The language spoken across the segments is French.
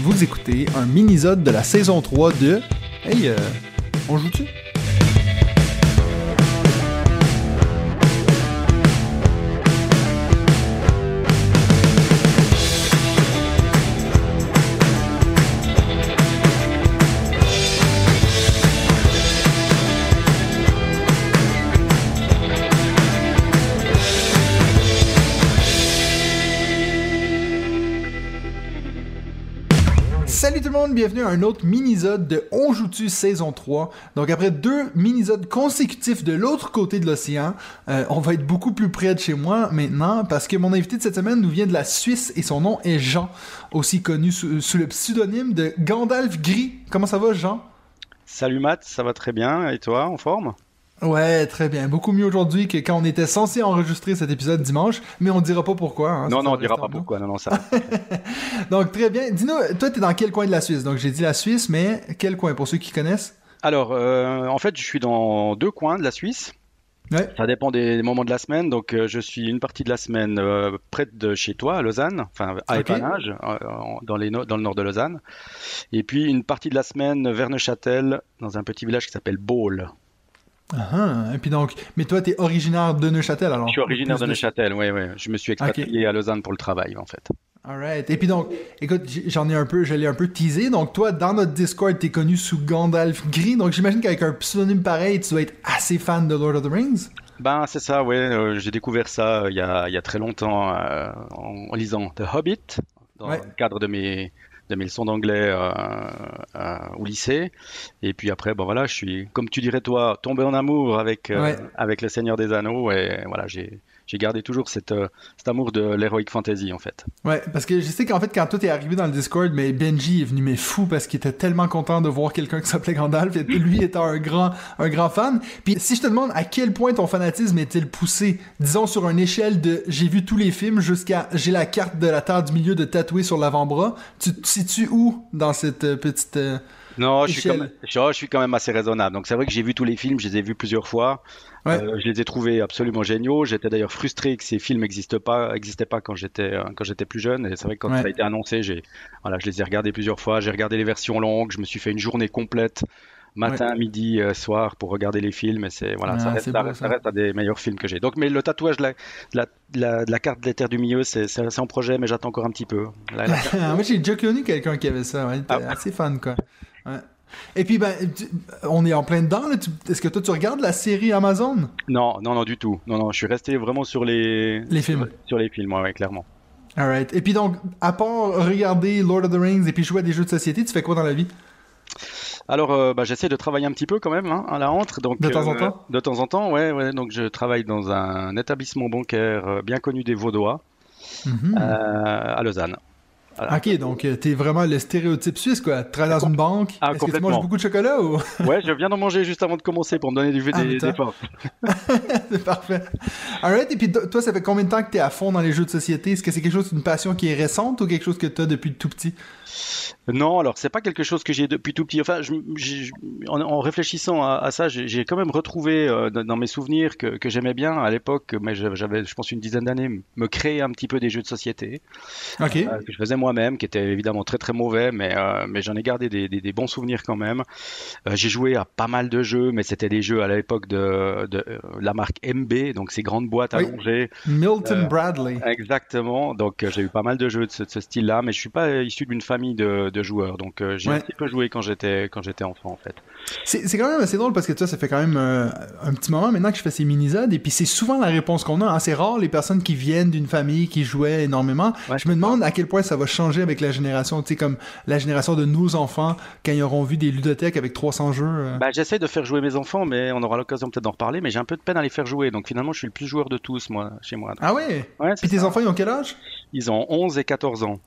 Vous écoutez un mini-sode de la saison 3 de... Hey, euh, on joue-tu? Bienvenue à un autre mini-sode de On joue-tu saison 3. Donc après deux mini-sodes consécutifs de l'autre côté de l'océan, euh, on va être beaucoup plus près de chez moi maintenant parce que mon invité de cette semaine nous vient de la Suisse et son nom est Jean, aussi connu sous, sous le pseudonyme de Gandalf Gris. Comment ça va Jean? Salut Matt, ça va très bien. Et toi, en forme? Ouais, très bien. Beaucoup mieux aujourd'hui que quand on était censé enregistrer cet épisode dimanche, mais on dira pas pourquoi. hein, Non, non, on dira pas pourquoi. Non, non, ça. Donc très bien. Dis-nous, toi t'es dans quel coin de la Suisse? Donc j'ai dit la Suisse, mais quel coin pour ceux qui connaissent? Alors, euh, en fait, je suis dans deux coins de la Suisse. Ouais. Ça dépend des moments de la semaine. Donc, euh, je suis une partie de la semaine euh, près de chez toi, à Lausanne, enfin à Ok. Épanage, euh, dans, les no- dans le nord de Lausanne. Et puis, une partie de la semaine vers Neuchâtel, dans un petit village qui s'appelle Ah, et puis donc, mais toi t'es originaire de Neuchâtel alors? Je suis originaire de Neuchâtel, oui, oui. Je me suis expatrié à Lausanne pour le travail, en fait. Alright. Et puis donc, écoute, j'en ai un peu, je l'ai un peu teasé. Donc toi, dans notre Discord, t'es connu sous Gandalf Gris. Donc j'imagine qu'avec un pseudonyme pareil, tu dois être assez fan de Lord of the Rings. Ben, c'est ça, ouais. euh, j'ai découvert ça euh, il y a, il y a très longtemps euh, en, en lisant The Hobbit, dans Ouais. le cadre de mes, de mes leçons d'anglais euh, au lycée. Et puis après, ben voilà, je suis, comme tu dirais toi, tombé en amour avec, euh, Ouais. avec Le Seigneur des Anneaux. Et voilà, j'ai, j'ai gardé toujours cette, euh, cet amour de l'heroic fantasy, en fait. Ouais, parce que je sais qu'en fait, quand toi t'es arrivé dans le Discord, mais Benji est venu mais fou parce qu'il était tellement content de voir quelqu'un qui s'appelait Gandalf et lui étant un grand, un grand fan. Puis si je te demande à quel point ton fanatisme est-il poussé, disons sur une échelle de j'ai vu tous les films jusqu'à j'ai la carte de la Terre du Milieu de tatouer sur l'avant-bras, tu te situes où dans cette euh, petite... euh, Non, je suis, quand Échelle? même, je, je suis quand même assez raisonnable. Donc c'est vrai que j'ai vu tous les films, je les ai vus plusieurs fois. Ouais. Euh, je les ai trouvés absolument géniaux. J'étais d'ailleurs frustré que ces films n'existent pas, existaient pas quand j'étais euh, quand j'étais plus jeune. Et c'est vrai que quand Ouais. ça a été annoncé, j'ai voilà, je les ai regardés plusieurs fois. J'ai regardé les versions longues. Je me suis fait une journée complète, matin, midi, euh, soir, pour regarder les films. Et c'est voilà, ça Ah, reste, beau, reste, ça. ça reste un des meilleurs films que j'ai. Donc, mais le tatouage de la, de la, de la, de la carte terres du milieu, c'est en projet, mais j'attends encore un petit peu. Moi, j'ai déjà connu quelqu'un qui avait ça. Ouais, Ah. Assez fan, quoi. Ouais. Et puis, ben, tu- on est en plein dedans. Est-ce que toi, tu regardes la série Amazon? Non, non, non, du tout. Non, non, je suis resté vraiment sur les Les films. sur les films, ouais, ouais, clairement. Alright. Et puis donc, à part regarder Lord of the Rings et puis jouer à des jeux de société, tu fais quoi dans la vie? Alors, euh, bah, j'essaie de travailler un petit peu quand même hein, à la rentre. Donc, De temps en euh, temps? De temps en temps, ouais, ouais. Donc, je travaille dans un établissement bancaire euh, bien connu des Vaudois Mhm. euh, à Lausanne. Ok, donc euh, t'es vraiment le stéréotype suisse, quoi. Tu travailles dans une banque. Ah, Est-ce que tu manges beaucoup de chocolat ou? Ouais, je viens d'en manger juste avant de commencer pour me donner du Ah, des, des forces. C'est parfait. Alright. Et puis to- toi, ça fait combien de temps que t'es à fond dans les jeux de société? Est-ce que c'est quelque chose, une passion qui est récente ou quelque chose que t'as depuis tout petit? Non, alors c'est pas quelque chose que j'ai depuis tout petit. Enfin, je- en, en réfléchissant à, à ça, j'ai quand même retrouvé euh, dans, mes souvenirs que, que j'aimais bien à l'époque, mais j'avais, je pense, une dizaine d'années, me créer un petit peu des jeux de société. Ok. euh, que je faisais moi-même, qui était évidemment très très mauvais, mais, euh, mais j'en ai gardé des, des, des bons souvenirs quand même. J'ai joué à pas mal de jeux, mais c'était des jeux à l'époque de, de la marque MB, donc ces grandes boîtes Oui. allongées. Milton Bradley. Exactement, donc j'ai eu pas mal de jeux de ce, de ce style-là, mais je suis pas issu d'une famille de, de joueurs, donc euh, j'ai Ouais. un petit peu joué quand j'étais quand j'étais enfant en fait. C'est quand même assez drôle parce que toi, ça fait quand même euh, un petit moment maintenant que je fais ces minisodes et puis c'est souvent la réponse qu'on a. hein. C'est rare les personnes qui viennent d'une famille qui jouait énormément. Ouais, je me demande à quel point ça va changer avec la génération, tu sais, comme la génération de nos enfants quand ils auront vu des ludothèques avec 300 jeux. euh. Bah, j'essaie de faire jouer mes enfants, mais on aura l'occasion peut-être d'en reparler, mais j'ai un peu de peine à les faire jouer, donc finalement je suis le plus joueur de tous moi chez moi. Ah ouais? Ouais, Puis tes enfants, ils ont quel âge? Ils ont 11 et 14 ans.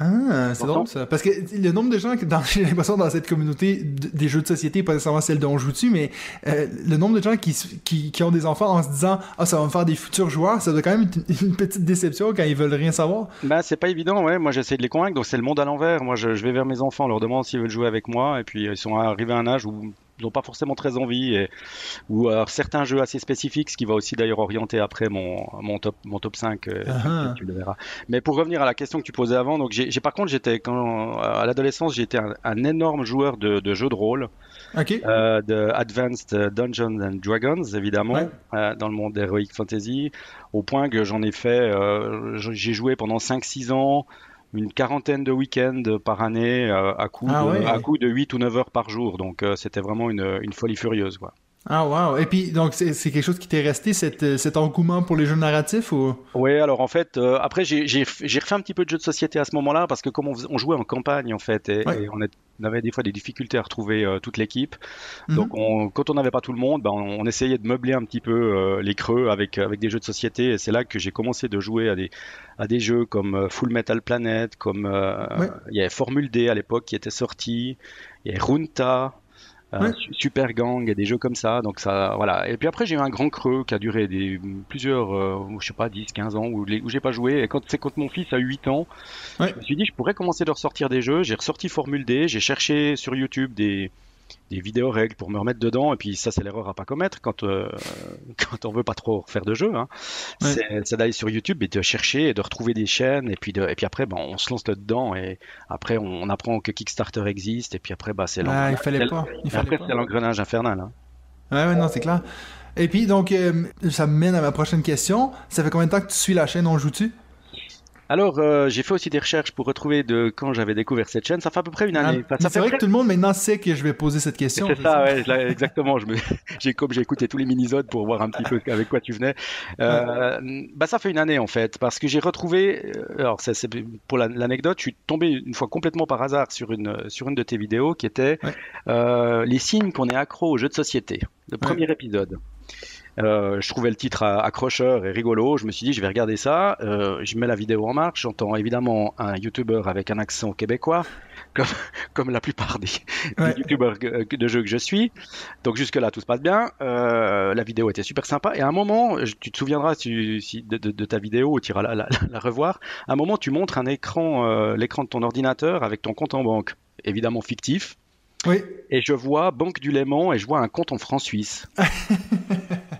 Ah, c'est drôle ça. Parce que le nombre de gens, que dans, j'ai l'impression dans cette communauté des jeux de société, pas nécessairement celle dont on joue dessus, mais euh, le nombre de gens qui, qui, qui ont des enfants en se disant Ah, ça va me faire des futurs joueurs, ça doit quand même être une, petite déception quand ils veulent rien savoir. Bah, c'est pas évident, ouais. Moi, j'essaie de les convaincre. Donc, c'est le monde à l'envers. Moi, je, je vais vers mes enfants, leur demande s'ils veulent jouer avec moi. Et puis, ils sont arrivés à un âge où n'ont pas forcément très envie, et, ou alors certains jeux assez spécifiques, ce qui va aussi d'ailleurs orienter après mon, mon, top, mon top 5, euh, Ah. tu le verras. Mais pour revenir à la question que tu posais avant, donc j'ai j'ai- par contre, j'étais quand à l'adolescence, j'étais un, un énorme joueur de, de jeux de rôle, Ok. euh, de Advanced Dungeons and Dragons, évidemment, Ouais. euh, dans le monde d'Heroic Fantasy, au point que j'en ai fait, euh, j'ai joué pendant 5-6 ans, une quarantaine de week-ends par année, euh, à, coup Ah de, ouais. à coup de 8 ou 9 heures par jour, donc euh, c'était vraiment une, une folie furieuse. Quoi. Ah, wow. Et puis, donc, c'est quelque chose qui t'est resté, cette, euh, cet engouement pour les jeux narratifs ou? Oui, alors en fait, euh, après j'ai refait un petit peu de jeux de société à ce moment-là parce que comme on, jouait en campagne en fait et, Ouais. et on, avait des fois des difficultés à retrouver euh, toute l'équipe. Mhm. Donc on, quand on n'avait pas tout le monde, ben, on, on essayait de meubler un petit peu euh, les creux avec avec des jeux de société et c'est là que j'ai commencé de jouer à des à des jeux comme Full Metal Planet, comme Ouais. il y avait Formule D à l'époque qui était sorti, il y avait Runta. Euh, Ouais. Su- Super Gang et des jeux comme ça donc ça voilà et puis après j'ai eu un grand creux qui a duré des plusieurs euh, je sais pas 10 15 ans où, j'ai pas joué et quand c'est quand mon fils a 8 ans Ouais. je me suis dit je pourrais commencer de ressortir des jeux j'ai ressorti Formule D j'ai cherché sur YouTube des des vidéos règles pour me remettre dedans et puis ça c'est l'erreur à pas commettre quand euh, quand on veut pas trop faire de jeu hein. Ouais. c'est d'aller sur YouTube et de chercher et de retrouver des chaînes et puis de, et puis après ben, on se lance dedans et après on, apprend que Kickstarter existe et puis après bah c'est Ah, l'engrenage- il fallait pas. Il fallait après c'est l'engrenage infernal hein. Ouais, ouais, non, c'est clair. Et puis, donc, euh, ça me mène à ma prochaine question. Ça fait combien de temps que tu suis la chaîne? On Joue-tu? Alors, euh, j'ai fait aussi des recherches pour retrouver de quand j'avais découvert cette chaîne. Ça fait à peu près une Ah, année. C'est vrai près- que tout le monde maintenant sait que je vais poser cette question. C'est ça, ouais, exactement. Je me, j'ai comme j'ai écouté tous les minisodes pour voir un petit peu avec quoi tu venais. Euh, bah ça fait une année en fait, parce que j'ai retrouvé. euh, Alors c'est, c'est pour la- l'anecdote, je suis tombé une fois complètement par hasard sur une sur une de tes vidéos qui était Ouais. euh, les signes qu'on est accro aux jeux de société. Le premier épisode. Euh, je trouvais le titre euh, accrocheur et rigolo. Je me suis dit, je vais regarder ça. Euh, je mets la vidéo en marche. J'entends évidemment un YouTuber avec un accent québécois, comme, comme la plupart des, Ouais. Que- de jeux que je suis. Donc jusque-là, tout se passe bien. Euh, la vidéo était super sympa. Et à un moment, tu te souviendras si, si- de, de- de ta vidéo, tu iras la, la- la revoir. À un moment, tu montres un écran, l'écran de ton ordinateur avec ton compte en banque, évidemment fictif. Oui. Et je vois Banque du Léman et je vois un compte en francs suisses.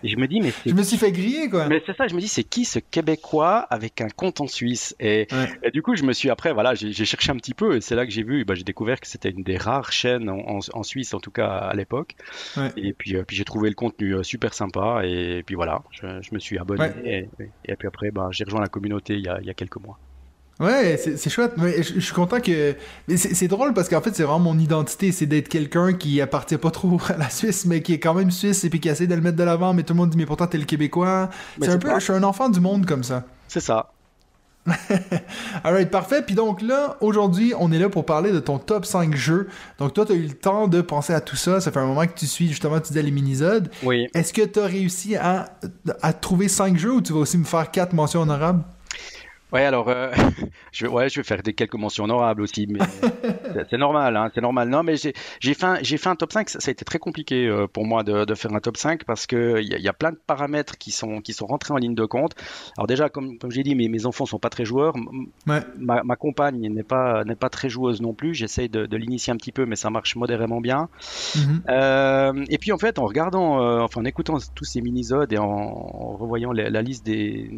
et je me dis, mais Je me suis fait griller, quoi. mais c'est ça, je me dis, c'est qui ce Québécois avec un compte en Suisse? Et, Ouais. et du coup, je me suis après, voilà, j'ai cherché un petit peu et c'est là que j'ai vu, bah, j'ai découvert que c'était une des rares chaînes en, en- en Suisse, en tout cas à l'époque. Ouais. Et puis, euh, puis j'ai trouvé le contenu euh, super sympa et puis voilà, je, je me suis abonné Ouais. et, et puis après, bah, j'ai rejoint la communauté il y a, il y a quelques mois. Ouais, c'est chouette. Mais je, je suis content que. mais C'est drôle parce qu'en fait, c'est vraiment mon identité. C'est d'être quelqu'un qui appartient pas trop à la Suisse, mais qui est quand même suisse et puis qui essaie de le mettre de l'avant. Mais tout le monde dit, mais pourtant, t'es le Québécois. C'est un peu. Je suis un enfant du monde comme ça. C'est ça. Alright, parfait. Puis donc là, aujourd'hui, on est là pour parler de ton top 5 jeux. Donc toi, tu as eu le temps de penser à tout ça. Ça fait un moment que tu suis justement, tu disais les minisodes. Oui. Est-ce que tu as réussi à, à trouver 5 jeux ou tu vas aussi me faire 4 mentions honorables? Ouais, alors, euh, je, vais- ouais, je vais faire des quelques mentions honorables aussi, mais c'est- normal, hein, c'est normal. Non, mais j'ai fait, un- j'ai fait un top 5, ça, ça a été très compliqué euh, pour moi de, de faire un top 5 parce que il y, y a plein de paramètres qui sont, qui sont rentrés en ligne de compte. Alors déjà, comme, comme j'ai dit, mes, mes enfants sont pas très joueurs. Ouais. Ma, ma compagne n'est pas, pas très joueuse non plus. J'essaye de, de l'initier un petit peu, mais ça marche modérément bien. Mhm. Euh, et puis en fait, en regardant, enfin en écoutant tous ces minisodes et en, en revoyant la, la liste des,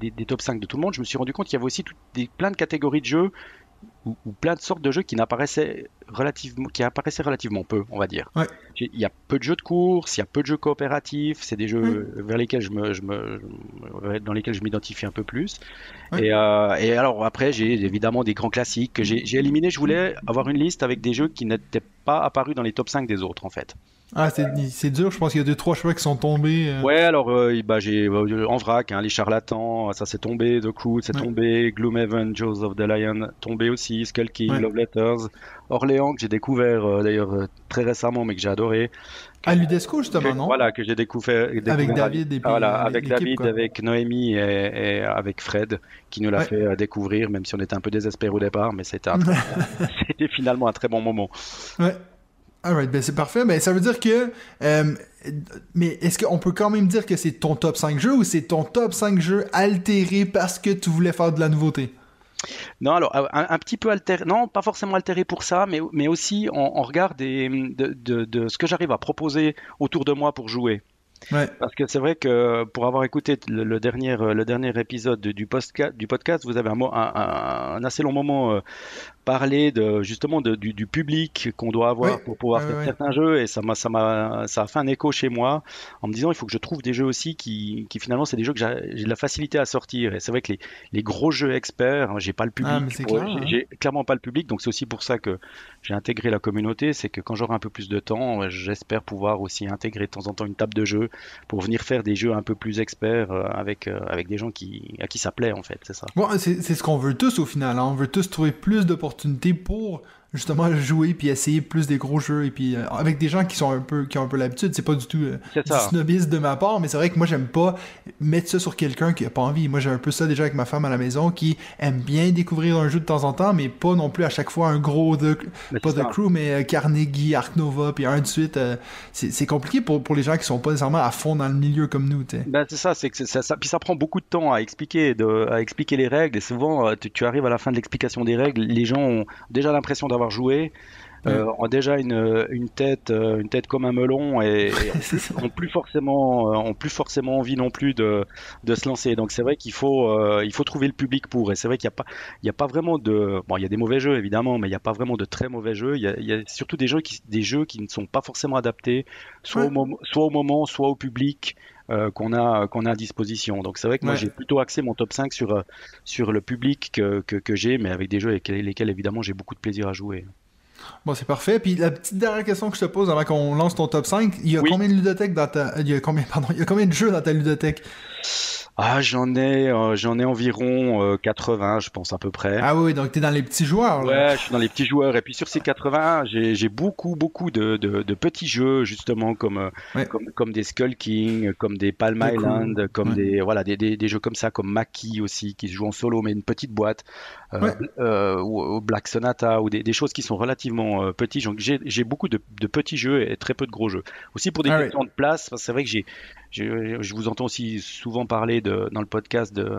des, des top 5 de tout le monde, je me suis rendu qu'il y avait aussi des, plein de catégories de jeux ou, ou plein de sortes de jeux qui n'apparaissaient relativement, qui apparaissaient relativement peu, on va dire. Ouais. Il y a peu de jeux de course, il y a peu de jeux coopératifs, c'est des jeux vers lesquels je me, je me, dans lesquels je m'identifie un peu plus. Ouais. Et, euh, et alors après, j'ai évidemment des grands classiques que j'ai j'ai éliminés. Je voulais avoir une liste avec des jeux qui n'étaient pas apparus dans les top 5 des autres, en fait. Ah, c'est dur. Je pense qu'il y a 2-3 choix qui sont tombés. euh. Ouais, alors euh, bah, j'ai euh, en vrac, hein, les charlatans, ça c'est tombé, The Crew c'est Ouais. tombé, Gloomhaven, Jaws of the Lion tombé aussi, Skull King, Ouais. Love Letters, Orléans que j'ai découvert euh, d'ailleurs euh, très récemment mais que j'ai adoré. À Ludesco, justement, Que- non? Voilà que j'ai découvert, découvert Avec David et puis, Ah, voilà, euh, avec David, quoi. avec Noémie et, et avec Fred qui nous l'a Ouais. fait euh, découvrir, même si on était un peu désespérés au départ, mais c'était finalement un très bon moment. Ouais. Alright, ben c'est parfait. Ben ça veut dire que. euh, mais est-ce qu'on peut quand même dire que c'est ton top 5 jeux ou c'est ton top 5 jeux altéré parce que tu voulais faire de la nouveauté? Non, alors un, petit peu altéré, non, pas forcément altéré pour ça, mais, mais aussi en, regard des, de, de, de, ce que j'arrive à proposer autour de moi pour jouer. Ouais. Parce que c'est vrai que pour avoir écouté le, dernier, le dernier épisode du, podcast, du podcast, vous avez un, un, un assez long moment euh, parler de justement de, du, du, public qu'on doit avoir pour pouvoir faire certains jeux. Et ça m'a ça m'a ça a fait un écho chez moi en me disant il faut que je trouve des jeux aussi qui, qui finalement c'est des jeux que j'ai de la facilité à sortir. Et c'est vrai que les, les gros jeux experts hein, j'ai pas le ah, public hein. j'ai clairement pas le public. Donc c'est aussi pour ça que j'ai intégré la communauté. C'est que quand j'aurai un peu plus de temps j'espère pouvoir aussi intégrer de temps en temps une table de jeux pour venir faire des jeux un peu plus experts euh, avec euh, avec des gens qui à qui ça plaît en fait. C'est ça. Bon, c'est ce qu'on veut tous au final hein. on veut tous trouver plus d'opportunités opportunité pour justement jouer puis essayer plus des gros jeux et puis euh, avec des gens qui sont un peu qui ont un peu l'habitude c'est pas du tout euh, du snobisme de ma part mais c'est vrai que moi j'aime pas mettre ça sur quelqu'un qui a pas envie. Moi j'ai un peu ça déjà avec ma femme à la maison qui aime bien découvrir un jeu de temps en temps mais pas non plus à chaque fois un gros de pas de crew mais euh, Carnegie Ark Nova puis un de suite c'est compliqué pour, pour les gens qui sont pas nécessairement à fond dans le milieu comme nous ben, c'est ça c'est que ça, ça, puis ça prend beaucoup de temps à expliquer de, à expliquer les règles et souvent tu, tu arrives à la fin de l'explication des règles les gens ont déjà l'impression d'avoir joué euh, ont déjà une, une tête euh, une tête comme un melon et, ont plus forcément euh, ont plus forcément envie non plus de, de se lancer. Donc c'est vrai qu'il faut il faut trouver le public pour. Et c'est vrai qu'il n'y a pas il y a pas vraiment de bon il y a des mauvais jeux évidemment mais il n'y a pas vraiment de très mauvais jeux. Il y a, il y a surtout des jeux qui des jeux qui ne sont pas forcément adaptés soit au moment soit au moment soit au public qu'on a qu'on a à disposition. Donc c'est vrai que moi j'ai plutôt axé mon top 5 sur sur le public que, que, que j'ai, mais avec des jeux avec lesquels évidemment j'ai beaucoup de plaisir à jouer. Bon, c'est parfait. Puis la petite dernière question que je te pose avant qu'on lance ton top 5, il y a combien de ludothèques dans ta. Il y a combien, pardon, il y a combien de jeux dans ta ludothèque? Ah, j'en ai, euh, j'en ai environ 80, euh, je pense à peu près. Ah oui, donc t'es dans les petits joueurs. Là. Ouais, je suis dans les petits joueurs. Et puis sur ces 80, j'ai beaucoup, beaucoup de, de, de, petits jeux justement comme, euh, comme, comme des Skull King, comme des Palm Island, comme des voilà des, des, des, jeux comme ça, comme Maki aussi qui se joue en solo mais une petite boîte, euh, ou, Black Sonata ou des, des, choses qui sont relativement petits. Donc j'ai beaucoup de, de, petits jeux et très peu de gros jeux. Aussi pour des ah questions de place, c'est vrai que j'ai je, vous entends aussi souvent parler de, dans le podcast de,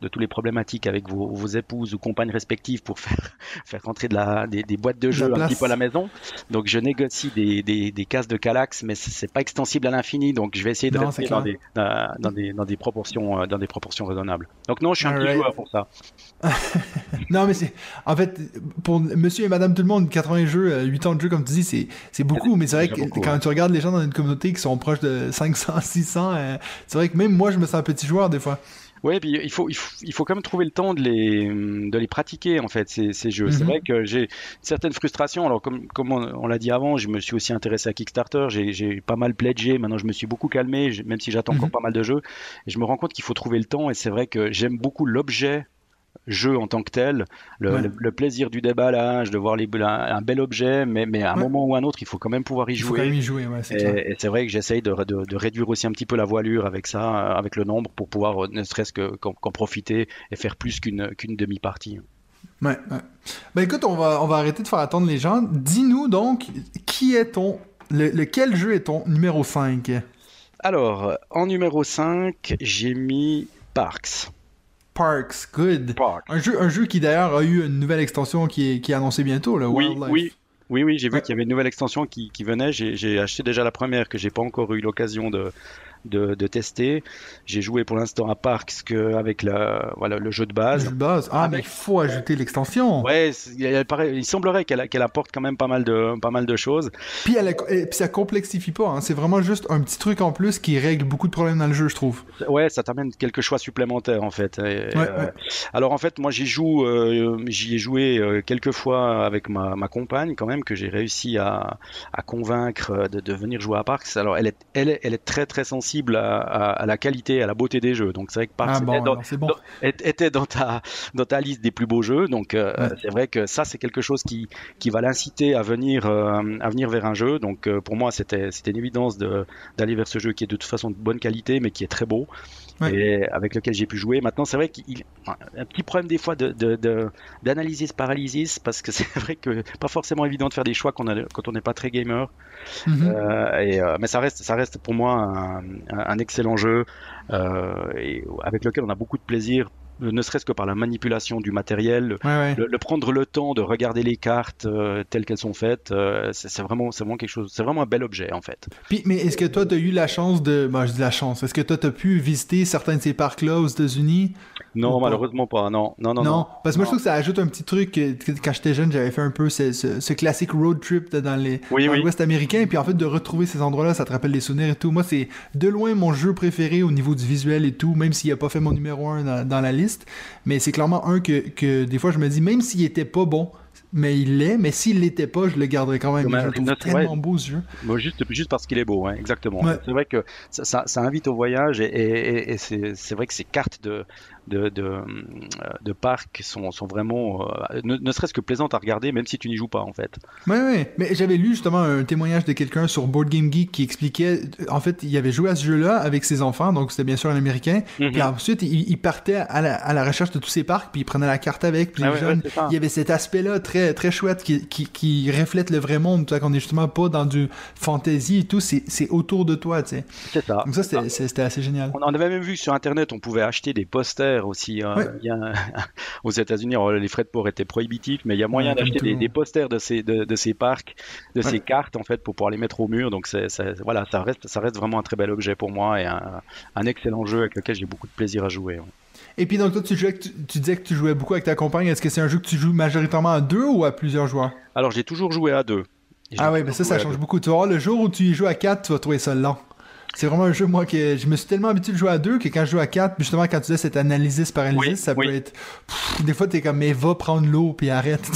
de toutes les problématiques avec vos, vos, épouses ou compagnes respectives pour faire, faire rentrer de la, des, des boîtes de jeux un petit peu à la maison. Donc je négocie des, des, des cases de Calax, mais c'est pas extensible à l'infini, donc je vais essayer de rester dans des, dans, des, dans, des proportions, euh, dans des proportions raisonnables. Donc non, je suis un petit joueur pour ça. non, mais c'est. En fait, pour monsieur et madame tout le monde, 80 jeux, 8 euh, ans de jeu, comme tu dis, c'est beaucoup. Mais c'est vrai que quand tu regardes les gens dans une communauté qui sont proches de 500, 600, euh, c'est vrai que même moi, je me sens un petit joueur des fois. Oui, puis il faut, il faut, il faut quand même trouver le temps de les, de les pratiquer, en fait, ces, ces jeux. C'est mhm. vrai que j'ai certaines frustrations. Alors, comme, comme on, l'a dit avant, je me suis aussi intéressé à Kickstarter. J'ai pas mal pledgé. Maintenant, je me suis beaucoup calmé, même si j'attends encore mhm. pas mal de jeux. Et je me rends compte qu'il faut trouver le temps. Et c'est vrai que j'aime beaucoup l'objet jeu en tant que tel, le, plaisir du déballage, de voir les, un, bel objet, mais, mais à un moment ou à un autre, il faut quand même pouvoir y jouer. Il faut quand même y jouer, Et, c'est vrai que j'essaye de, de, réduire aussi un petit peu la voilure avec ça, avec le nombre, pour pouvoir euh, ne serait-ce qu'en profiter et faire plus qu'une qu'une demi-partie. Ouais, ouais. Ben écoute, on va, on va arrêter de faire attendre les gens. Dis-nous donc, qui est ton. Le, lequel jeu est ton numéro 5 Alors, en numéro 5, j'ai mis Parks. Parks, good. Un, jeu, un jeu qui d'ailleurs a eu une nouvelle extension qui est, qui est annoncée bientôt, oui, Oui, oui, oui, j'ai vu qu'il y avait une nouvelle extension qui, qui venait. J'ai acheté déjà la première que j'ai pas encore eu l'occasion de, de, de tester. J'ai joué pour l'instant à Parks que avec la, voilà, le jeu de base. Le jeu de base. Ah, mais il faut ajouter l'extension. Ouais, il, il semblerait qu'elle apporte quand même pas mal de, pas mal de choses. Puis, elle, puis ça complexifie pas. Hein. C'est vraiment juste un petit truc en plus qui règle beaucoup de problèmes dans le jeu, je trouve. Ouais, ça t'amène quelques choix supplémentaires en fait. Euh, alors en fait, moi j'y joue, euh, j'y ai joué euh, quelques fois avec ma, ma compagne quand même que j'ai réussi à, à convaincre de, de venir jouer à Parks. Alors elle est, elle est, elle est très très sensible à, la qualité, à la beauté des jeux. Donc c'est vrai que Parks ah, était, dans, ta, dans ta liste des plus beaux jeux. Donc euh, c'est vrai que ça c'est quelque chose qui, qui va l'inciter à venir euh, à venir vers un jeu. Donc euh, pour moi c'était c'était une évidence d'aller vers ce jeu qui est de toute façon de bonne qualité mais qui est très beau et avec lequel j'ai pu jouer. Maintenant, c'est vrai qu'il un petit problème des fois de, d'analyser ce paralysis parce que c'est vrai que pas forcément évident de faire des choix quand, a, quand on n'est pas très gamer. Mhm. Euh, et, euh, mais ça reste, ça reste pour moi un, un excellent jeu euh, et avec lequel on a beaucoup de plaisir ne serait-ce que par la manipulation du matériel, Le, prendre le temps de regarder les cartes euh, telles qu'elles sont faites, euh, c'est vraiment, vraiment quelque chose, c'est vraiment un bel objet en fait. Puis, mais est-ce que toi, tu as eu la chance de, moi je dis la chance, est-ce que toi, tu as pu visiter certains de ces parcs-là aux États-Unis? Non, malheureusement pas. Non, non, non. Non, parce que moi je trouve que ça ajoute un petit truc. quand j'étais jeune, j'avais fait un peu ce, ce, classique road trip dans les oui, l'Ouest américain, et puis en fait de retrouver ces endroits-là, ça te rappelle des souvenirs et tout. Moi, c'est de loin mon jeu préféré au niveau du visuel et tout, même s'il a pas fait mon numéro 1 dans, la liste. Mais c'est clairement un que, que des fois je me dis, même s'il était pas bon, mais il l'est, mais s'il l'était pas, je le garderais quand même. je trouve tellement beau ce jeu. juste, juste parce qu'il est beau, exactement. C'est vrai que ça, ça, invite au voyage et, et, et c'est vrai que ces cartes de, de, de, euh, de parcs sont, sont vraiment, euh, ne, serait-ce que plaisantes à regarder, même si tu n'y joues pas en fait. Oui, oui. Mais j'avais lu justement un témoignage de quelqu'un sur Board Game Geek qui expliquait, en fait, il avait joué à ce jeu-là avec ses enfants, donc c'était bien sûr un Américain. Mhm. Puis ensuite, il, partait à la, à la, recherche de tous ces parcs, puis il prenait la carte avec. Puis ah il y avait cet aspect-là très, très chouette qui, qui, qui reflète le vrai monde, qu'on est justement pas dans du fantasy et tout, c'est autour de toi, tu sais. C'est ça. Donc ça, c'était assez génial. On en avait même vu sur Internet, on pouvait acheter des posters aussi. Hein. aux États-unis, les frais de port étaient prohibitifs, mais il y a moyen d'acheter des, posters de ces, de, ces parcs, de ces cartes en fait, pour pouvoir les mettre au mur. Donc c'est, voilà, ça reste, ça reste vraiment un très bel objet pour moi et un, excellent jeu avec lequel j'ai beaucoup de plaisir à jouer. Et puis donc toi, tu, jouais, tu, disais que tu jouais beaucoup avec ta compagne. Est-ce que c'est un jeu que tu joues majoritairement à deux ou à plusieurs joueurs? Alors j'ai toujours joué à deux. Ah oui, mais ça, ça change beaucoup. Tu vois, le jour où tu y joues à quatre, tu vas trouver ça lent. C'est vraiment un jeu, moi, que je me suis tellement habitué de jouer à deux que quand je joue à quatre, justement, quand tu disais cette analysis paralysis, ça peut être. des fois, t'es comme, mais va prendre l'eau puis arrête.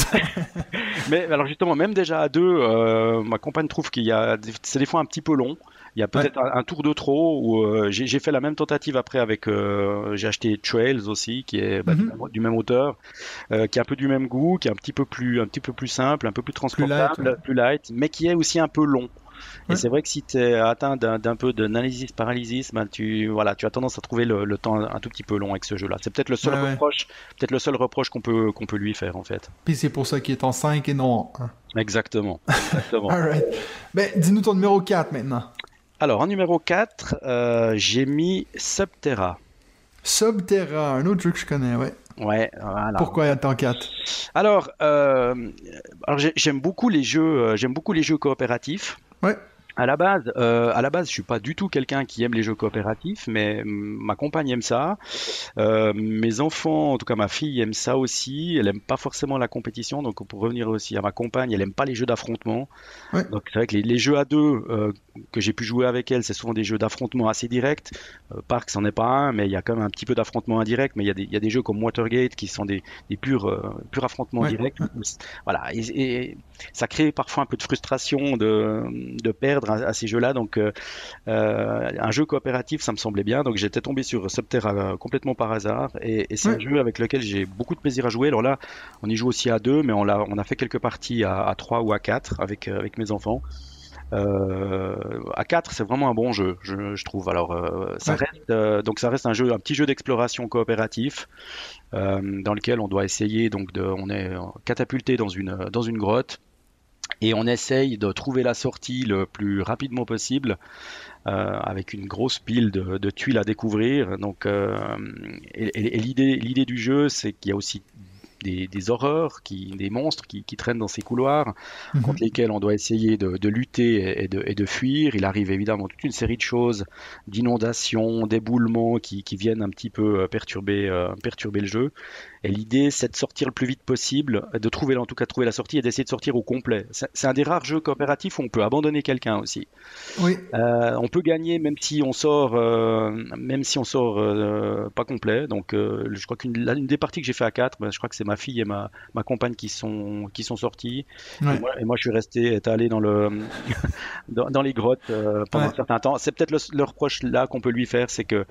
mais alors, justement, même déjà à deux, euh, ma compagne trouve qu'il y a. C'est des fois un petit peu long. Il y a peut-être un, tour de trop où euh, j'ai fait la même tentative après avec euh, j'ai acheté Trails aussi qui est bah, mhm. du, même, auteur, qui est un peu du même goût, qui est un petit peu plus un petit peu plus simple, un peu plus transportable, plus light mais qui est aussi un peu long. Et c'est vrai que si tu es atteint d'un peu d'analysis paralysis, ben tu voilà, tu as tendance à trouver le, temps un tout petit peu long avec ce jeu-là. C'est peut-être le seul reproche, peut-être le seul reproche qu'on peut qu'on peut lui faire en fait. Puis c'est pour ça qu'il est en 5 et non en 1. Exactement. Exactement. Ben, dis-nous ton numéro 4 maintenant. Alors, en numéro 4, euh, j'ai mis Subterra. Subterra, un autre jeu que je connais, ouais. Ouais, voilà. Pourquoi il y a tant 4 Alors, euh, alors j'aime beaucoup les jeux, euh, j'aime beaucoup les jeux coopératifs. Ouais. À la base, euh, à la base, je suis pas du tout quelqu'un qui aime les jeux coopératifs, mais ma compagne aime ça. Euh, mes enfants, en tout cas ma fille, aime ça aussi. Elle aime pas forcément la compétition, donc pour revenir aussi à ma compagne, elle aime pas les jeux d'affrontement. Donc c'est vrai que les, jeux à deux euh, que j'ai pu jouer avec elle, c'est souvent des jeux d'affrontement assez directs. Euh, Park, c'en est pas un, mais il y a quand même un petit peu d'affrontement indirect. Mais il y, a des, y a des jeux comme Watergate qui sont des, des purs, euh, purs affrontements directs. Voilà, et, ça crée parfois un peu de frustration de, de perdre à, ces jeux-là. Donc, euh, euh, un jeu coopératif, ça me semblait bien. Donc, j'étais tombé sur Subterra euh, complètement par hasard. Et, c'est un jeu avec lequel j'ai beaucoup de plaisir à jouer. Alors là, on y joue aussi à deux, mais on a, on a fait quelques parties à, trois ou à quatre avec, avec mes enfants. à 4, c'est vraiment un bon jeu, je, trouve. Alors, ça reste donc ça reste un jeu, un petit jeu d'exploration coopératif dans lequel on doit essayer donc de, on est catapulté dans une dans une grotte et on essaye de trouver la sortie le plus rapidement possible euh, avec une grosse pile de, tuiles à découvrir. Donc, euh, et, l'idée, l'idée du jeu, c'est qu'il y a aussi des, horreurs, qui, des monstres qui, traînent dans ces couloirs, mhm. contre lesquels on doit essayer de, lutter et de, et de, fuir. Il arrive évidemment toute une série de choses, d'inondations, d'éboulements qui, qui, viennent un petit peu perturber, perturber le jeu. Et l'idée, c'est de sortir le plus vite possible, de trouver, en tout cas, trouver la sortie et d'essayer de sortir au complet. C'est un des rares jeux coopératifs où on peut abandonner quelqu'un aussi. Oui. Euh, on peut gagner même si on sort, euh, même si on sort euh, pas complet. Donc, je crois qu'une des parties que j'ai fait à 4, ben, je crois que c'est ma fille et ma, ma compagne qui sont, qui sont sorties. Et, moi, je suis resté étalé dans le, dans, les grottes pendant un certain temps. C'est peut-être le, le, reproche là qu'on peut lui faire, c'est que,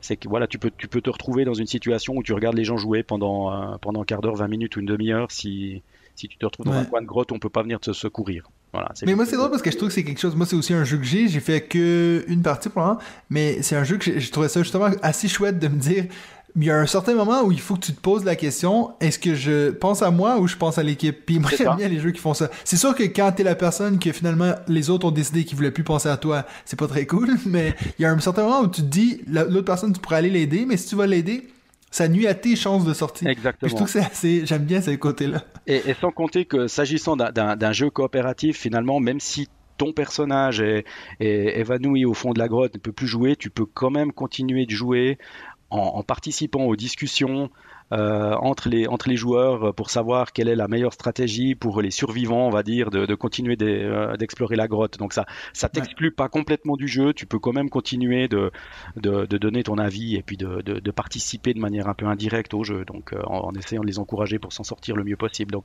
c'est que voilà, tu peux, tu peux te retrouver dans une situation où tu regardes les gens jouer pendant pendant, un quart d'heure, 20 minutes ou une demi-heure. Si, si tu te retrouves dans un coin de grotte, on peut pas venir te secourir. Voilà, mais moi, c'est drôle parce que je trouve que c'est quelque chose. Moi, c'est aussi un jeu que j'ai. J'ai fait que une partie pour l'instant, mais c'est un jeu que j'ai trouvé ça justement assez chouette de me dire. Il y a un certain moment où il faut que tu te poses la question est-ce que je pense à moi ou je pense à l'équipe? Puis moi, j'aime bien les jeux qui font ça. C'est sûr que quand t'es la personne que finalement les autres ont décidé qu'ils voulaient plus penser à toi, c'est pas très cool, mais il y a un certain moment où tu te dis l'autre personne, tu pourrais aller l'aider, mais si tu vas l'aider, ça nuit à tes chances de sortir. Exactement. je trouve que c'est assez, j'aime bien ces côtés-là. Et, et, sans compter que s'agissant d'un jeu coopératif, finalement, même si ton personnage est, est, évanoui au fond de la grotte, ne peut plus jouer, tu peux quand même continuer de jouer en, en participant aux discussions, entre, les, entre les joueurs pour savoir quelle est la meilleure stratégie pour les survivants, on va dire, de, de continuer euh, d'explorer la grotte. Donc ça, ça t'exclut ouais. pas complètement du jeu. Tu peux quand même continuer de, de, de donner ton avis et puis de, de, participer de manière un peu indirecte au jeu. Donc euh, en, en, essayant de les encourager pour s'en sortir le mieux possible. Donc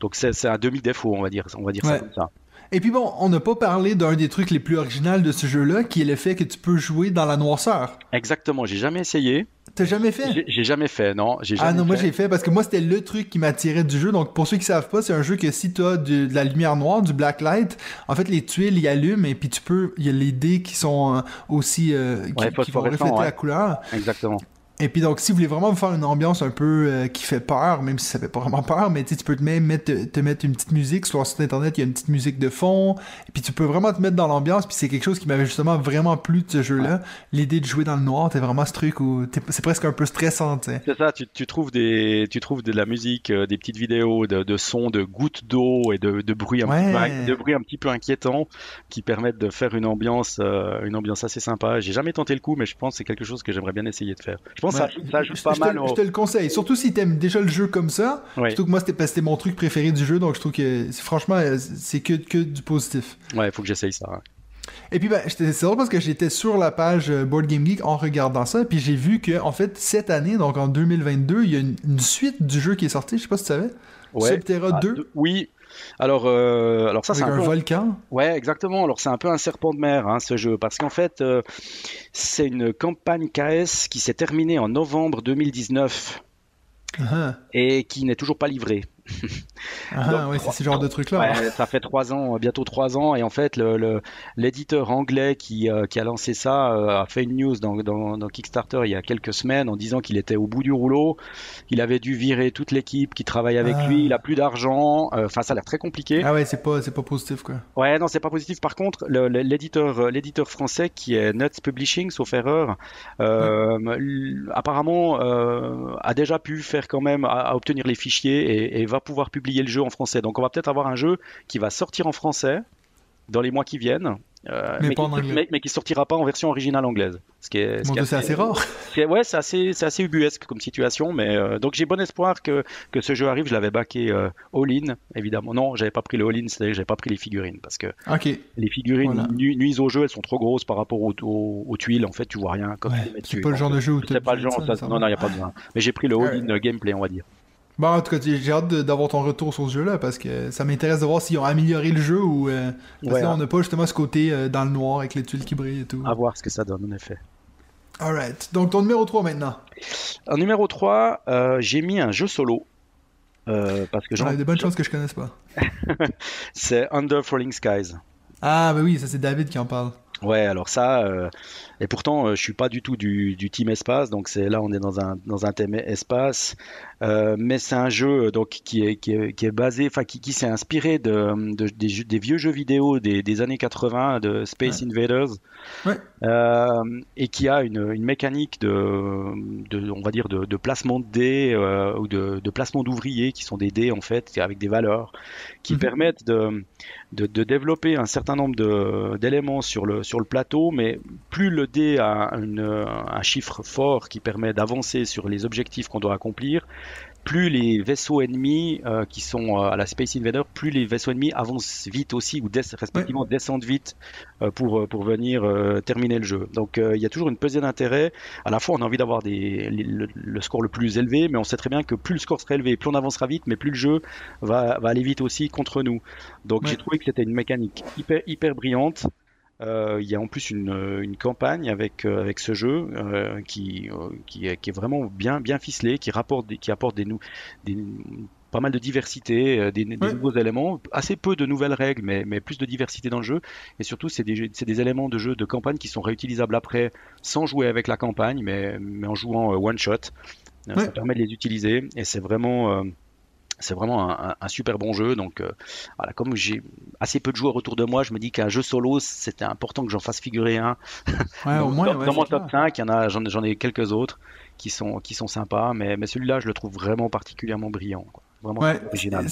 donc c'est un demi défaut, on va dire, on va dire ouais. ça comme ça. Et puis bon, on n'a pas parlé d'un des trucs les plus originaux de ce jeu-là, qui est le fait que tu peux jouer dans la noirceur. Exactement, j'ai jamais essayé. T'as jamais fait? J'ai jamais fait, non. Jamais ah non, fait. moi j'ai fait parce que moi c'était le truc qui m'attirait du jeu. Donc pour ceux qui savent pas, c'est un jeu que si tu as de, de, la lumière noire, du black light, en fait les tuiles y allument et puis tu peux, il y a les dés qui sont aussi euh, qui, ouais, qui vont refléter ouais. la couleur. Exactement. Et puis donc, si vous voulez vraiment vous faire une ambiance un peu euh, qui fait peur, même si ça fait pas vraiment peur, mais tu peux te même mettre, te, te, mettre une petite musique sur leur site internet, il y a une petite musique de fond, et puis tu peux vraiment te mettre dans l'ambiance, puis c'est quelque chose qui m'avait justement vraiment plu de ce jeu-là. Ouais. L'idée de jouer dans le noir, t'es vraiment ce truc où c'est presque un peu stressant, tu sais. C'est ça, tu, tu, trouves des, tu trouves de la musique, euh, des petites vidéos de, de sons, de gouttes d'eau et de, de bruit un ouais. petit peu, de bruit un petit peu inquiétant qui permettent de faire une ambiance, euh, une ambiance assez sympa. J'ai jamais tenté le coup, mais je pense que c'est quelque chose que j'aimerais bien essayer de faire. Je pense ça, pas je, te, je te, le conseille. Surtout si t'aimes déjà le jeu comme ça. Oui. Surtout que moi, c'était mon truc préféré du jeu. Donc, je trouve que franchement, c'est que, que du positif. Ouais, il faut que j'essaye ça. Et puis, ben, c'est drôle parce que j'étais sur la page euh, Board Game Geek en regardant ça. Puis, j'ai vu que, en fait, cette année, donc en 2022, il y a une, une suite du jeu qui est sorti. Je sais pas si tu savais. Ouais. Subterra ah, 2. Oui, alors, euh, alors ça, c'est un, un, peu... volcan. Ouais, exactement. Alors c'est un peu un serpent de mer, hein, ce jeu, parce qu'en fait, euh, c'est une campagne KS qui s'est terminée en novembre 2019 uh -huh. et qui n'est toujours pas livrée. Ah, ouais, c'est ce genre de truc là. Ouais, ça fait trois ans, bientôt trois ans, et en fait, l'éditeur le, anglais qui, euh, qui, a lancé ça euh, a fait une news dans, dans, dans, Kickstarter il y a quelques semaines en disant qu'il était au bout du rouleau, il avait dû virer toute l'équipe qui travaille avec ah. lui, il a plus d'argent, euh, enfin ça a l'air très compliqué. Ah ouais, c'est pas pas positif quoi. Ouais, non, c'est pas positif. Par contre, l'éditeur l'éditeur français qui est Nuts Publishing, sauf erreur, ouais. apparemment a déjà pu faire quand même à, à obtenir les fichiers et, et va pouvoir publier le jeu en français. Donc on va peut-être avoir un jeu qui va sortir en français dans les mois qui viennent, euh, mais, mais, mais, qui, sortira pas en version originale anglaise. Ce qui est, bon, c'est assez rare. Est, ouais, c'est assez, c'est assez ubuesque comme situation, mais euh, donc j'ai bon espoir que, que ce jeu arrive. Je l'avais backé euh, all-in, évidemment. Non, j'avais pas pris le all-in, c'est-à-dire j'avais pas pris les figurines parce que okay. les figurines voilà. nu nuisent au jeu, elles sont trop grosses par rapport aux, aux, aux tuiles. En fait, tu vois rien. Ouais, c'est pas le genre de jeu où c'est pas le genre. Ça, ça, non, non, il y a pas besoin. Mais j'ai pris le all-in ouais. gameplay, on va dire. Bon, en tout cas, j'ai hâte d'avoir ton retour sur ce jeu-là parce que ça m'intéresse de voir s'ils ont amélioré le jeu ou. Euh, parce ouais, que là, on n'a pas justement ce côté euh, dans le noir avec les tuiles qui brillent et tout. À voir ce que ça donne, en effet. Alright. Donc, ton numéro 3 maintenant. En numéro 3, euh, j'ai mis un jeu solo. Euh, parce que j'en. Ouais, des bonnes chances que je connaisse pas. C'est Under Falling Skies. Ah, bah oui, ça c'est David qui en parle. Ouais, alors ça, euh, et pourtant euh, je suis pas du tout du, du team espace, donc c'est là on est dans un dans un thème espace, euh, mais c'est un jeu donc qui est qui est, qui est basé, enfin qui, qui s'est inspiré de, de des, des, vieux jeux vidéo des, des années 80 de Space ouais. Invaders, ouais. Euh, et qui a une, une mécanique de, de on va dire de, de placement de dés euh, ou de, de placement d'ouvriers qui sont des dés en fait avec des valeurs qui Mhm. permettent de, de, de développer un certain nombre de- d'éléments sur le, sur le plateau, mais plus le dé a une, un chiffre fort qui permet d'avancer sur les objectifs qu'on doit accomplir, plus les vaisseaux ennemis euh, qui sont euh, à la Space Invader, plus les vaisseaux ennemis avancent vite aussi ou respectivement descendent vite euh, pour, pour venir euh, terminer le jeu. Donc euh, il y a toujours une pesée d'intérêt. À la fois, on a envie d'avoir des, les- le, le score le plus élevé, mais on sait très bien que plus le score sera élevé, plus on avancera vite, mais plus le jeu va, va aller vite aussi contre nous. Donc Ouais. j'ai trouvé que c'était une mécanique hyper, hyper brillante. Euh, il y a en plus une, une campagne avec, euh, avec ce jeu euh, qui, euh, qui, est, qui est vraiment bien, bien ficelé, qui, rapporte des, qui apporte des, pas mal de diversité, euh, des, des Ouais. nouveaux éléments, assez peu de nouvelles règles, mais, mais plus de diversité dans le jeu. Et surtout, c'est des, des éléments de jeu de campagne qui sont réutilisables après sans jouer avec la campagne, mais, mais en jouant euh, one shot. Euh, Ouais. Ça permet de les utiliser et c'est vraiment. euh, c'est vraiment un, super bon jeu. Donc, euh, voilà, comme j'ai assez peu de joueurs autour de moi, je me dis qu'un jeu solo, c'était important que j'en fasse figurer un Ouais, dans, au moins, dans- ouais, dans mon clair. top 5. Il y en a, j'en, ai quelques autres qui sont, qui sont sympas, mais, mais celui-là, je le trouve vraiment particulièrement brillant. Quoi. Vraiment Ouais, original.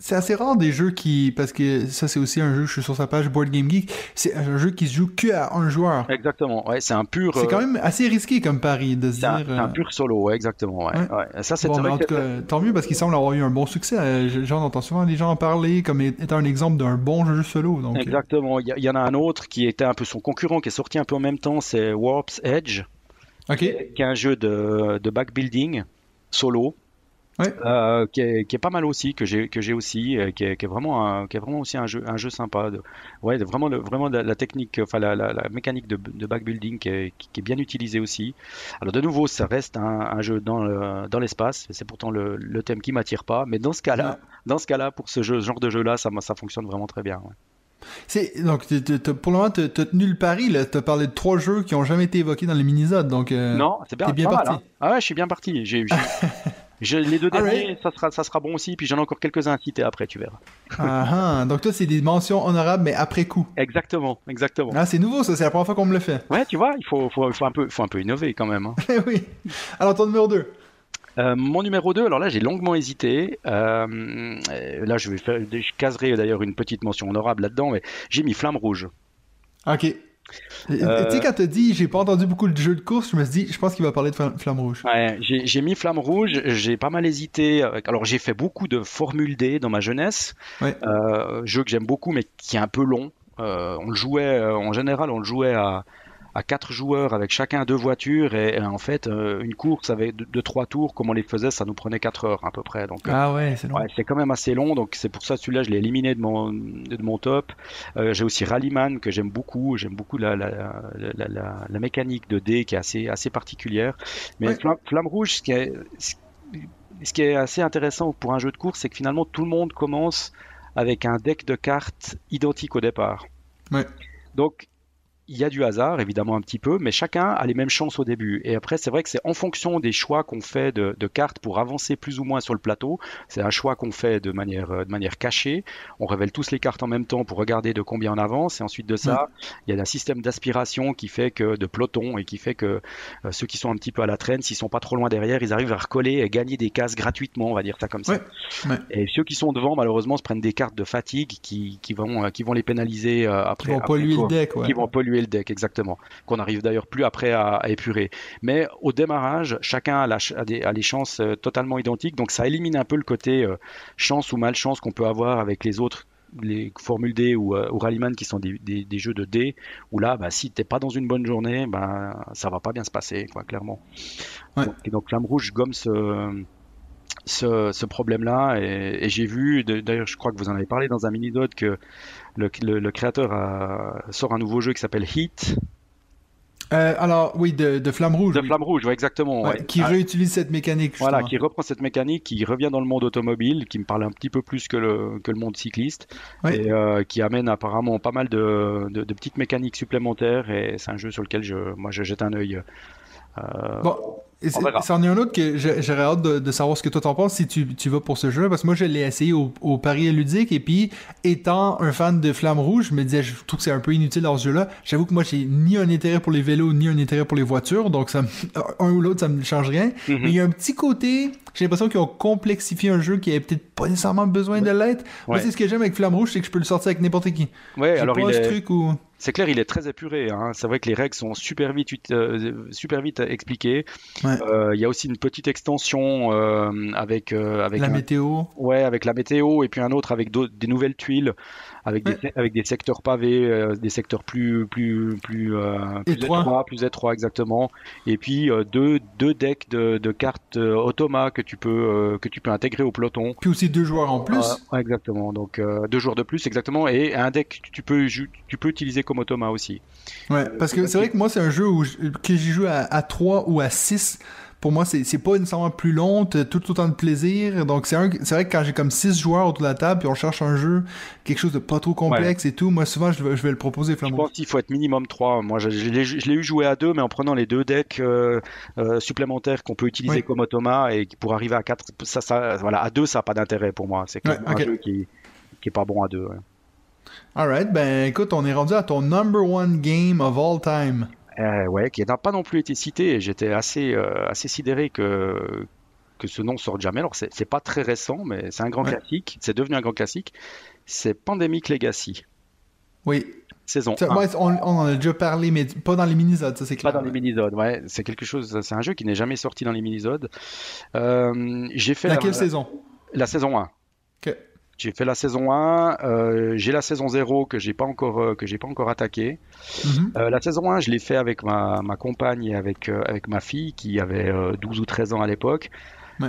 C'est assez rare des jeux qui. Parce que ça, c'est aussi un jeu, je suis sur sa page Board Game Geek. C'est un jeu qui se joue que à un joueur. Exactement, ouais, c'est un pur. C'est quand euh, même assez risqué comme pari de se un, dire. c'est un euh, pur solo, ouais, exactement. Ouais, Ouais. ouais. Ça, c'est Bon, vrai en tout cas, tant mieux parce qu'il semble avoir eu un bon succès. Euh, J'en entends souvent les gens en parler comme étant un exemple d'un bon jeu solo. Donc, Exactement. Il y, en a un autre qui était un peu son concurrent, qui est sorti un peu en même temps, c'est Warp's Edge, ok. qui est un jeu de, de backbuilding solo. Ouais. euh, qui, est, qui est pas mal aussi que j'ai que j'ai aussi euh, qui est, qui est vraiment un, qui est vraiment aussi un jeu un jeu sympa de, ouais de- vraiment le- vraiment la, la technique enfin la, la, la mécanique de, de backbuilding qui est, qui est bien utilisée aussi alors de nouveau ça reste un, un jeu dans le- dans l'espace c'est pourtant le, le thème qui m'attire pas mais dans ce cas là Ouais. dans ce cas là pour ce jeu ce genre de jeu là ça ça fonctionne vraiment très bien ouais. C'est donc pour le moment t'as tenu le pari là. T'as parlé de trois jeux qui ont jamais été évoqués dans les minisodes. Donc euh, Non, c'est bien, mal, parti. hein. Ah ouais, je suis bien parti. J'ai, j'ai- les deux derniers, ça sera, ça sera bon aussi. Puis j'en ai encore quelques-uns à citer après, tu verras. ah, ah. donc toi c'est des mentions honorables mais après coup. Exactement, exactement. Ah, c'est nouveau ça. C'est la première fois qu'on me le fait. Ouais, tu vois, il faut, faut, faut un peu, faut un peu innover quand même. hein. oui. Alors ton numéro 2 Euh, mon numéro 2, alors là, j'ai longuement hésité. Euh, là, je vais faire, je caserai d'ailleurs une petite mention honorable là-dedans, mais j'ai mis Flamme Rouge. Ok. Euh, Tu sais, quand t'as dit j'ai pas entendu beaucoup de jeux de course, je me suis dit, je pense qu'il va parler de Flamme, Rouge. Ouais, j'ai, mis Flamme Rouge. J'ai pas mal hésité. Alors, j'ai fait beaucoup de Formule D dans ma jeunesse. Ouais. Euh, jeu que j'aime beaucoup, mais qui est un peu long. Euh, on le jouait, euh, en général, on le jouait à, à quatre joueurs avec chacun deux voitures et, et en fait, euh, une course avec de, de trois tours, comme on les faisait, ça nous prenait quatre heures à peu près. Donc, Ah ouais, c'est. Ouais, c'est quand même assez long, donc c'est pour ça celui-là je l'ai éliminé de mon de mon top. Euh, j'ai aussi Rallyman que j'aime beaucoup, j'aime beaucoup la, la, la, la, la- la mécanique de dés qui est assez assez particulière. Mais Ouais. Flamme, Flamme Rouge, ce qui est ce- ce qui est assez intéressant pour un jeu de course, c'est que finalement tout le monde commence avec un deck de cartes identique au départ. Ouais. Donc il y a du hasard, évidemment un petit peu, mais chacun a les mêmes chances au début. Et après, c'est vrai que c'est en fonction des choix qu'on fait de, de cartes pour avancer plus ou moins sur le plateau. C'est un choix qu'on fait de manière, euh, de manière cachée. On révèle tous les cartes en même temps pour regarder de combien on avance. Et ensuite de ça, il y a un système d'aspiration qui fait que de peloton et qui fait que euh, ceux qui sont un petit peu à la traîne, s'ils sont pas trop loin derrière, ils arrivent à recoller et gagner des cases gratuitement, on va dire ça comme ça. Ouais, ouais. Et ceux qui sont devant, malheureusement, se prennent des cartes de fatigue qui, qui vont, euh, qui vont les pénaliser euh, après. Qui vont polluer le deck, ouais. qui vont polluer le deck, exactement. Qu'on arrive d'ailleurs plus après à, à épurer. Mais au démarrage, chacun a, la ch- a des, a les chances euh, totalement identiques, donc ça élimine un peu le côté euh, chance ou malchance qu'on peut avoir avec les autres les formules D ou, euh, ou Rallyman qui sont des, des- des jeux de D où là bah, si t'es pas dans une bonne journée ben ça va pas bien se passer quoi clairement Ouais. donc, et donc Flamme Rouge gomme ce, ce, ce problème-là. Et, et j'ai vu, d'ailleurs, je crois que vous en avez parlé dans un mini-dot, que le, le- le créateur a- sort un nouveau jeu qui s'appelle Heat, Euh, alors, oui, de, de Flamme Rouge. de oui. Flamme Rouge, ouais, exactement. Ouais, ouais. Qui Ah, réutilise cette mécanique. voilà, qui reprend cette mécanique, qui revient dans le monde automobile, qui me parle un petit peu plus que le, que le monde cycliste, et euh, qui amène apparemment pas mal de, de, de petites mécaniques supplémentaires. Et c'est un jeu sur lequel je, moi, je jette un œil. Euh, Bon, et c'en est un autre que j'aurais hâte de, de savoir ce que toi t'en penses si tu, tu vas pour ce jeu, parce que moi je l'ai essayé au, au Paris ludique, et puis étant un fan de Flamme Rouge, je me disais, je trouve que c'est un peu inutile dans ce jeu-là. J'avoue que moi j'ai ni un intérêt pour les vélos, ni un intérêt pour les voitures, donc ça me- un ou l'autre ça me change rien. Mhm. Mais il y a un petit côté, j'ai l'impression qu'ils ont complexifié un jeu qui avait peut-être pas nécessairement besoin de l'être. Moi Ouais. c'est ce que j'aime avec Flamme Rouge, c'est que je peux le sortir avec n'importe qui. ouais, alors pas il ce est, truc où... C'est clair, il est très épuré. Hein. C'est vrai que les règles sont super vite, euh, super vite expliquées. Ouais. Euh, Il y a aussi une petite extension euh, avec avec La un- météo. ouais avec la météo et puis un autre avec des nouvelles tuiles, avec Ouais. des avec des secteurs pavés, euh, des secteurs plus plus plus euh, plus Étroits. plus étroits exactement. Et puis euh, deux deux decks de, de cartes euh, automa que tu peux euh, que tu peux intégrer au peloton. Puis aussi deux joueurs en plus. Exactement. Donc euh, deux joueurs de plus exactement et un deck que tu peux tu peux utiliser comme automa aussi. Ouais, parce que c'est vrai que moi, c'est un jeu où je- que j'y joue à, à 3 ou à 6. Pour moi, c'est pas nécessairement plus long, t'as tout autant de plaisir. Donc, c'est vrai que quand j'ai comme 6 joueurs autour de la table, puis on cherche un jeu, quelque chose de pas trop complexe et tout, moi, souvent, je vais, je vais le proposer, Je pense qu'il faut être minimum 3. Moi, je, je l'ai eu joué à deux, mais en prenant les deux decks euh, euh, supplémentaires qu'on peut utiliser comme automa et qui- pour arriver à 4, ça, ça, voilà, à 2, ça n'a pas d'intérêt pour moi. C'est Ouais, clairement ok. un jeu qui, qui est pas bon à 2. Alright, ben écoute, on est rendu à ton number one game of all time. Euh, ouais, qui n'a pas non plus été cité. J'étais assez, euh, assez sidéré que, que ce nom sorte jamais. Alors, c'est pas très récent, mais c'est un grand classique. C'est devenu un grand classique. C'est Pandemic Legacy. Oui. Saison on, en a déjà parlé, mais pas dans les minisodes, ça c'est clair. Pas dans les minisodes, ouais. C'est quelque chose. C'est un jeu qui n'est jamais sorti dans les minisodes. Euh, j'ai fait. Laquelle saison? La saison 1. Ok. J'ai fait la saison 1, euh, j'ai la saison 0 que j'ai pas encore euh, que j'ai pas encore attaqué. Mhm. euh, la saison 1, je l'ai fait avec ma, ma compagne et avec euh, avec ma fille qui avait 12 ou 13 ans à l'époque.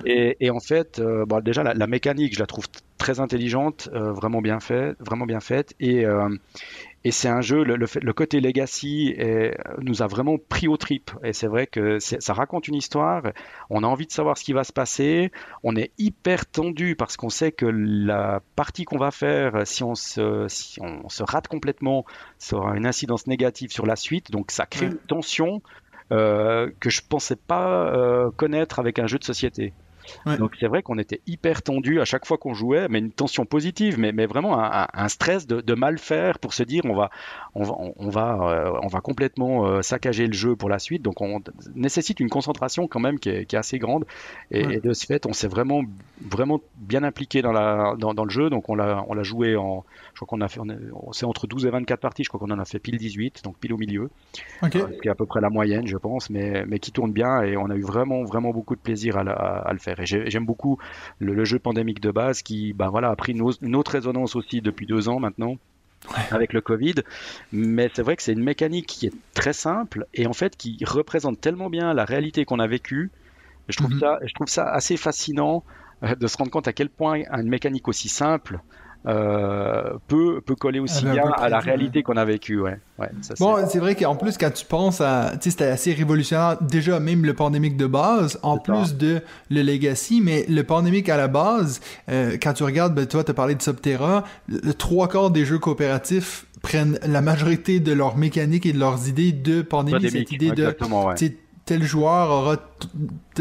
Et, et, en fait, bon, déjà la, la, mécanique, je la trouve très intelligente, vraiment bien faite, vraiment bien faite. Et et c'est un jeu, le, le, côté legacy est, nous a vraiment pris au trip. Et c'est vrai que ça raconte une histoire. On a envie de savoir ce qui va se passer. On est hyper tendu parce qu'on sait que la partie qu'on va faire, si on se, si on se rate complètement, ça aura une incidence négative sur la suite. Donc ça crée une tension euh, que je pensais pas euh, connaître avec un jeu de société. Donc c'est vrai qu'on était hyper tendu à chaque fois qu'on jouait, mais une tension positive, mais, mais vraiment un, un stress de, de, mal faire pour se dire on va, on va, on va, euh, on va complètement euh, saccager le jeu pour la suite. Donc on nécessite une concentration quand même qui est, qui est assez grande. Et, de ce fait, on s'est vraiment, vraiment bien impliqué dans, la, dans, dans le jeu. Donc on l'a, on l'a joué en, je crois qu'on a fait, c'est entre 12 et 24 parties. Je crois qu'on en a fait pile 18, donc pile au milieu. Okay. Euh, ce qui est à peu près la moyenne, je pense, mais, mais qui tourne bien et on a eu vraiment, vraiment beaucoup de plaisir à le faire. Et j'aime beaucoup le, jeu pandémique de base qui, bah voilà, a pris une, autre résonance aussi depuis deux ans maintenant. avec le Covid. Mais c'est vrai que c'est une mécanique qui est très simple et en fait qui représente tellement bien la réalité qu'on a vécue. Je trouve, mhm. ça, je trouve ça assez fascinant euh, de se rendre compte à quel point une mécanique aussi simple euh, peut, peut coller aussi bien à la réalité qu'on a vécue. Ouais. Ouais, bon, c'est vrai qu'en plus, quand tu penses à. Tu sais, c'était assez révolutionnaire, déjà, même le pandémique de base, en plus de le Legacy, mais le pandémique à la base, euh, quand tu regardes, ben, toi, tu as parlé de Subterra, le, trois quarts des jeux coopératifs prennent la majorité de leurs mécaniques et de leurs idées de pandémie, cette idée de tel joueur aura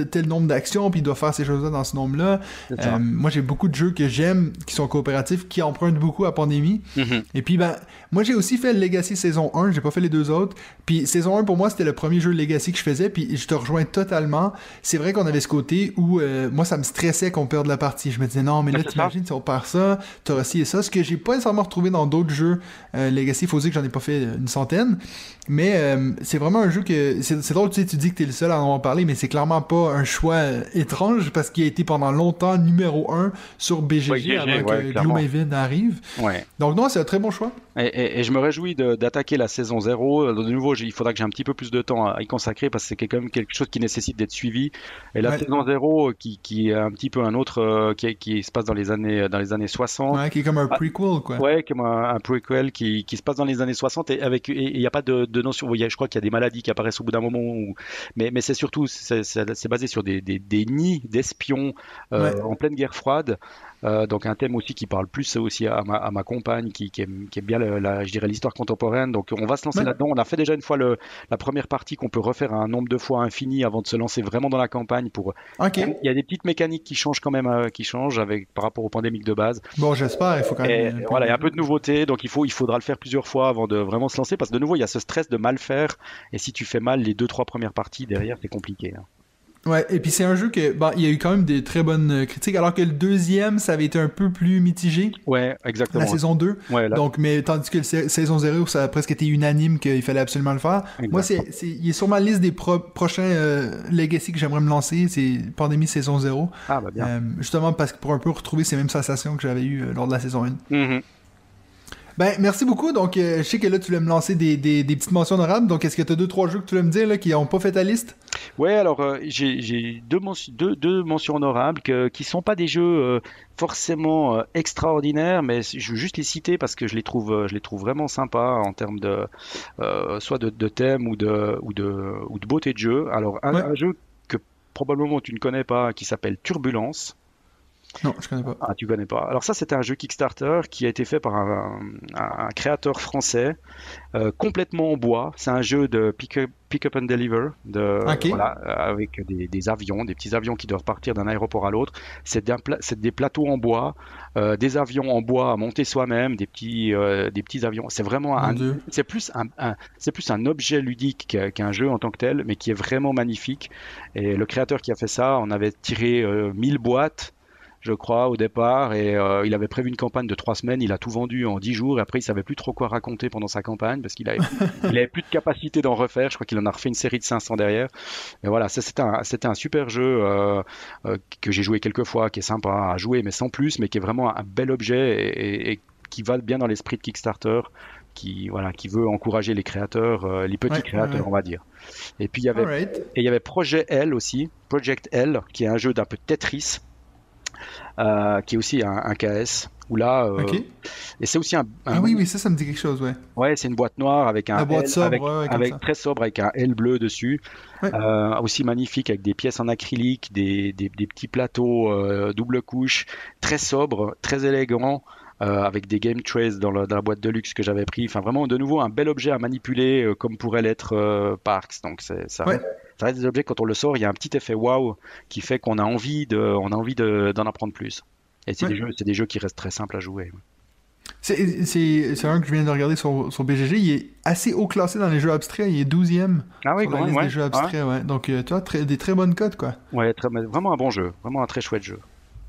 tel nombre d'actions puis il doit faire ces choses-là dans ce nombre-là. Euh, moi, j'ai beaucoup de jeux que j'aime qui sont coopératifs qui empruntent beaucoup à Pandémie. Mm-hmm. Et puis, ben, moi, j'ai aussi fait Legacy saison 1, j'ai pas fait les deux autres. Puis, saison 1, pour moi, c'était le premier jeu Legacy que je faisais, puis je te rejoins totalement. C'est vrai qu'on avait ce côté où, euh, moi, ça me stressait qu'on perde la partie. Je me disais, non, mais là, t'imagines si on perd ça, t'auras ci et ça. Ce que j'ai pas nécessairement retrouvé dans d'autres jeux euh, Legacy, il faut dire que j'en ai pas fait une centaine. Mais c'est vraiment un jeu que. C'est drôle, tu sais, tu dis que t'es le seul à en parler, mais c'est clairement pas un choix étrange parce qu'il a été pendant longtemps numéro 1 sur BGG avant que Gloomhaven arrive. Donc non, c'est un très bon choix. Et, je me réjouis d'attaquer la saison 0. De nouveau, il faudra que j'ai un petit peu plus de temps à y consacrer parce que c'est quand même quelque chose qui nécessite d'être suivi. Et la saison 0, qui, qui, est un petit peu un autre, euh, qui, qui, se passe dans les années, dans les années 60. Ouais, qui est comme un prequel, quoi. Ouais, comme un, prequel qui, qui, se passe dans les années 60 et avec, il n'y a pas de, de notion. Je crois qu'il y a des maladies qui apparaissent au bout d'un moment. Mais, mais c'est surtout, c'est basé sur des, des, des nids d'espions euh, en pleine guerre froide. Euh, donc un thème aussi qui parle plus aussi à ma, à ma compagne qui, qui, aime, qui, aime, bien la, je dirais l'histoire contemporaine. Donc on va se lancer là-dedans. On a fait déjà une fois le, la première partie qu'on peut refaire un nombre de fois infini avant de se lancer vraiment dans la campagne. Pour il y a des petites mécaniques qui changent quand même, euh, qui changent avec par rapport au pandémique de base. Bon, j'espère. Il faut quand même. voilà, il y a un peu de nouveauté, donc il faut, il faudra le faire plusieurs fois avant de vraiment se lancer parce que de nouveau il y a ce stress de mal faire et si tu fais mal les deux trois premières parties derrière c'est compliqué. Hein. Ouais, et puis c'est un jeu que, bon, il y a eu quand même des très bonnes euh, critiques, alors que le deuxième, ça avait été un peu plus mitigé. Ouais, exactement. La saison 2. Ouais, Donc, mais tandis que la saison 0, ça a presque été unanime qu'il fallait absolument le faire. Moi, c'est, c'est, il est sur ma liste des prochains euh, Legacy que j'aimerais me lancer, c'est Pandémie saison 0. Ah, bah bien. Euh, justement, parce que pour un peu retrouver ces mêmes sensations que j'avais eues lors de la saison 1. Ben, merci beaucoup. Donc, euh, je sais que là, tu voulais me lancer des, des, des petites mentions honorables. Donc, est-ce que tu as deux, trois jeux que tu veux me dire là, qui n'ont pas fait ta liste? Ouais, alors, euh, j'ai deux, deux, deux, mentions honorables que, qui sont pas des jeux euh, forcément extraordinaires, mais je veux juste les citer parce que je les trouve, je les trouve vraiment sympas en termes de soit de, de, thème ou de, ou, de, ou de beauté de jeu. Alors, un, un jeu que probablement tu ne connais pas qui s'appelle Turbulence. Non, je connais pas. Ah, tu connais pas. Alors ça, c'était un jeu Kickstarter qui a été fait par un, un- un créateur français, euh, complètement en bois. C'est un jeu de pick up, pick up and deliver, de, Ok. voilà, euh, avec des, des avions, des petits avions qui doivent partir d'un aéroport à l'autre. C'est pla- des plateaux en bois, euh, des avions en bois à monter soi-même, des petits, euh, des petits avions. C'est vraiment un, c'est plus un, un- c'est plus un objet ludique qu'un jeu en tant que tel, mais qui est vraiment magnifique. Et le créateur qui a fait ça, on avait tiré euh, 1000 boîtes, je crois, au départ, et euh, il avait prévu une campagne de trois semaines. Il a tout vendu en 10 jours, et après il savait plus trop quoi raconter pendant sa campagne parce qu'il avait, il avait plus de capacité d'en refaire. Je crois qu'il en a refait une série de 500 derrière. Et voilà, c'était un, super jeu euh, euh, que j'ai joué quelques fois, qui est sympa à jouer, mais sans plus, mais qui est vraiment un bel objet et, et- et qui va bien dans l'esprit de Kickstarter qui voilà qui veut encourager les créateurs euh, les petits Ouais, créateurs ouais, ouais. on va dire et puis il y avait Alright. et il y avait Projet L aussi Project L qui est un jeu d'un peu Tetris euh, qui est aussi un, un KS où là euh, et c'est aussi un, un- Ah oui, oui, ça, ça me dit quelque chose, ouais. ouais c'est une boîte noire avec un La boîte L, sobre, avec, ouais, ouais, comme avec- ça. très sobre avec un L bleu dessus Ouais. Euh, aussi magnifique avec des pièces en acrylique des, des, des petits plateaux double couche très sobre très élégant euh, avec des game trays dans, le- dans la boîte de luxe que j'avais pris. Enfin, vraiment, de nouveau, un bel objet à manipuler euh, comme pourrait l'être euh, Parks. Donc, c'est- ça, Ouais. Ça reste des objets, quand on le sort, il y a un petit effet waouh qui fait qu'on a envie de, on a envie de- d'en apprendre plus. Et c'est Ouais. des, jeux, c'est des jeux qui restent très simples à jouer. C'est un que je viens de regarder sur, sur BGG. Il est assez haut classé dans les jeux abstraits. Il est 12e Ah oui, sur la quand même, liste ouais. des jeux abstraits, ouais. Donc, euh, tu vois, très- des très bonnes cotes, quoi. Ouais, très- vraiment un bon jeu. Vraiment un très chouette jeu.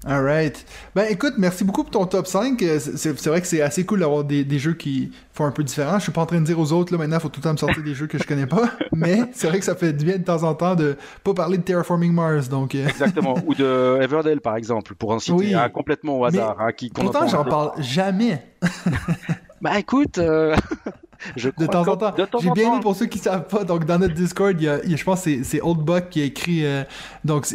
Alright. Ben écoute, merci beaucoup pour ton top 5. Euh, C'est vrai que c'est assez cool d'avoir des, des jeux qui font un peu différent. Je suis pas en train de dire aux autres, là, maintenant, faut tout le temps me sortir des jeux que je connais pas. Mais c'est vrai que ça fait du bien de temps en temps de pas parler de Terraforming Mars. Donc, euh, Exactement. Ou de Everdell, par exemple, pour en citer Oui. un complètement au hasard. hein, qui, pourtant, j'en parle jamais. Bah écoute, euh, je De temps en temps. J'ai en bien mis pour ceux qui savent pas. Donc, dans notre Discord, il y a, il y a- je pense que c'est- Old Buck qui a écrit. euh, donc,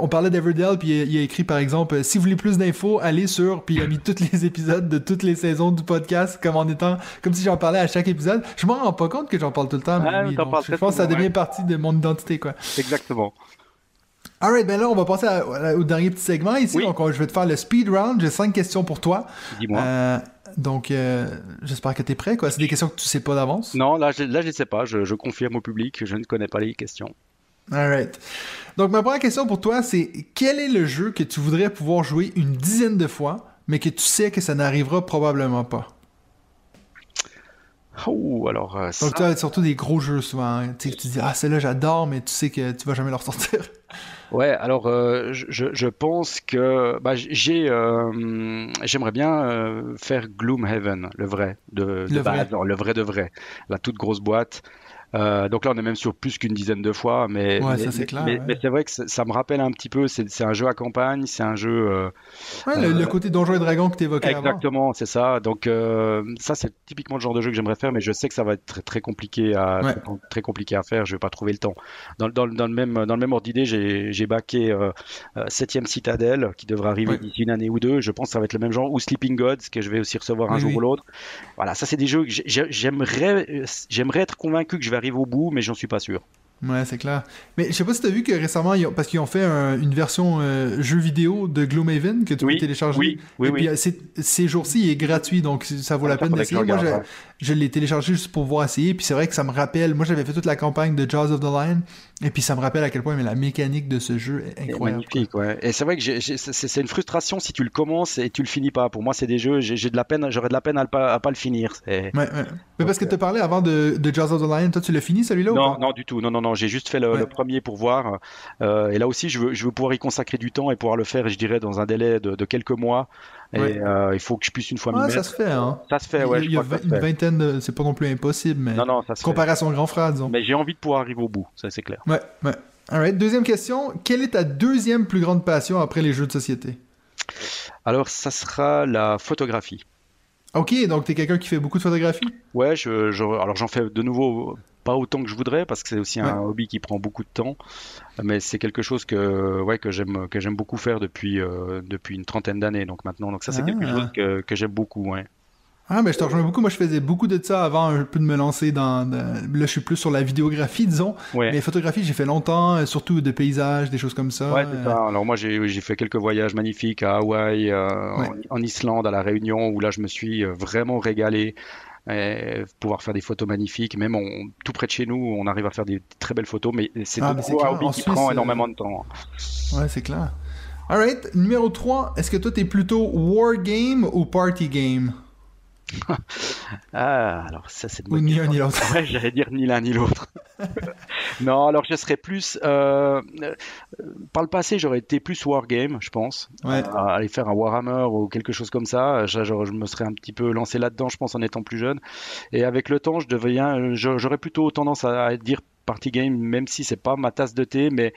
on parlait d'Everdell, puis il a, il a écrit par exemple euh, Si vous voulez plus d'infos, allez sur. Puis il a mis tous les épisodes de toutes les saisons du podcast, comme en étant. Comme si j'en parlais à chaque épisode. Je m'en rends pas compte que j'en parle tout le temps. mais Ah, donc, je pense que ça devient ouais. partie de mon identité, quoi. Exactement. Alright, ben là, on va passer à- à- au dernier petit segment ici. Oui. Donc, on- je vais te faire le speed round. J'ai cinq questions pour toi. Dis-moi. Euh, donc, euh, j'espère que tu es prêt, quoi. C'est des questions que tu sais pas d'avance? Non, là, je, là, je sais pas. Je, je confirme au public que je ne connais pas les questions. Alright. Donc, ma première question pour toi, c'est quel est le jeu que tu voudrais pouvoir jouer une dizaine de fois, mais que tu sais que ça n'arrivera probablement pas? Oh, alors euh, ça, Donc, tu as surtout des gros jeux souvent. hein. Tu tu dis, ah, celle-là, j'adore, mais tu sais que tu vas jamais le ressortir. ouais. Alors, euh, je, je- pense que bah, j'ai, euh, j'aimerais bien euh, faire Gloomhaven, le vrai, de, de Le vrai. le vrai de vrai, la toute grosse boîte. Euh, donc là, on est même sur plus qu'une dizaine de fois, mais, Ouais, mais, ça, mais- clair, mais- ouais. mais c'est vrai que ça, me rappelle un petit peu. C'est, un jeu à campagne, c'est un jeu. euh, Ouais, le, Euh, le côté Donjons et Dragons que tu évoquais. Exactement, c'est ça. Donc ça, c'est typiquement le genre de jeu que j'aimerais faire, mais je sais que ça va être très, très compliqué à Ouais. très, très compliqué à faire. Je vais pas trouver le temps. Dans, dans, dans le même dans le même ordre d'idée, j'ai euh, Septième Citadelle qui devrait arriver d'ici une année ou deux. Je pense que ça va être le même genre ou Sleeping Gods que je vais aussi recevoir un Oui, jour oui. ou l'autre. Voilà, ça c'est des jeux que j'ai- j'ai- j'aimerais j'aimerais être convaincu que je vais arriver au bout, mais j'en suis pas sûr. Ouais, c'est clair. Mais je sais pas si t'as vu que récemment, ils ont- parce qu'ils ont fait un- une version euh, jeu vidéo de Gloomhaven que tu Oui, peux télécharger. oui, oui, Et oui. puis euh, ces jours-ci, il est gratuit, donc ça vaut Ah, la ça, peine d'essayer. Moi, je, je l'ai téléchargé juste pour voir essayer, puis c'est vrai que ça me rappelle. Moi, j'avais fait toute la campagne de Jaws of the Lion, et puis ça me rappelle à quel point mais la mécanique de ce jeu est incroyable. magnifique, ouais. Et c'est vrai que c'est une frustration si tu le commences et tu le finis pas. Pour moi, c'est des jeux, j'ai de la peine, j'aurais de la peine à, pas, à pas le finir. C'est- Ouais, ouais. Mais parce que tu parlais avant de, de Jaws of the Lion, toi tu l'as fini celui-là ou Non, pas? non, du tout. Non, non, non. J'ai juste fait le, Ouais. le premier pour voir. Euh, et là aussi, je veux, je veux pouvoir y consacrer du temps et pouvoir le faire, je dirais, dans un délai de, de quelques mois. Et Ouais. euh, il faut que je puisse une fois m'y Ah, mettre. ça se fait, hein. Ça se fait, ouais. il y a une vingtaine de. C'est pas non plus impossible, mais. Non, non, ça se fait. Comparé à son grand frère, disons. Mais j'ai envie de pouvoir arriver au bout. Ça, c'est clair. Ouais, ouais. Alright, deuxième question. Quelle est ta deuxième plus grande passion après les jeux de société? Alors, ça sera la photographie. Ok, donc t'es quelqu'un qui fait beaucoup de photographie? Ouais, je, je- alors j'en fais de nouveau pas autant que je voudrais parce que c'est aussi un hobby qui prend beaucoup de temps, mais c'est quelque chose que ouais que j'aime que j'aime beaucoup faire depuis euh, depuis une trentaine d'années donc maintenant donc ça c'est quelque Ah. chose que, que j'aime beaucoup ouais. Ah, ben je te rejoins beaucoup. Moi, je faisais beaucoup de ça avant un peu de me lancer dans. Là, je suis plus sur la vidéographie, disons. Ouais. Mais photographie, j'ai fait longtemps, euh, surtout de paysages, des choses comme ça. Ouais, c'est Euh, ça. Alors moi, j'ai j'ai fait quelques voyages magnifiques à Hawaï, euh, Ouais. en, en Islande, à la Réunion, où là, je me suis vraiment régalé. Et pouvoir faire des photos magnifiques, même on- tout près de chez nous, on arrive à faire des très belles photos, mais c'est Ah, un hobby qui Suisse, prend euh, énormément de temps. Ouais, c'est clair. Alright, numéro 3, est-ce que toi t'es plutôt war game ou party game? Ah, alors ça, c'est de Ou ni un question. ni l'autre Ouais, j'allais dire ni l'un ni l'autre. non, alors je serais plus. euh, euh, par le passé, j'aurais été plus Wargame, je pense. Ouais. Euh, aller faire un Warhammer ou quelque chose comme ça. Je, je- je me serais un petit peu lancé là-dedans, je pense, en étant plus jeune. Et avec le temps, je deviens. je- J'aurais plutôt tendance à, à dire party game, même si c'est pas ma tasse de thé. Mais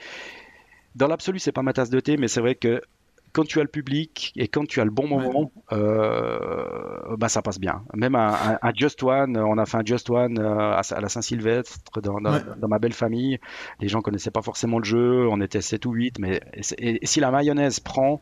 dans l'absolu, c'est pas ma tasse de thé, mais c'est vrai que. Quand tu as le public et quand tu as le bon moment, euh, bah ça passe bien. Même un, un- un Just One, on a fait un Just One euh, à, à la Saint-Sylvestre dans, dans- Ouais. dans ma belle famille. Les gens connaissaient pas forcément le jeu, on était 7 ou 8, mais et, si la mayonnaise prend,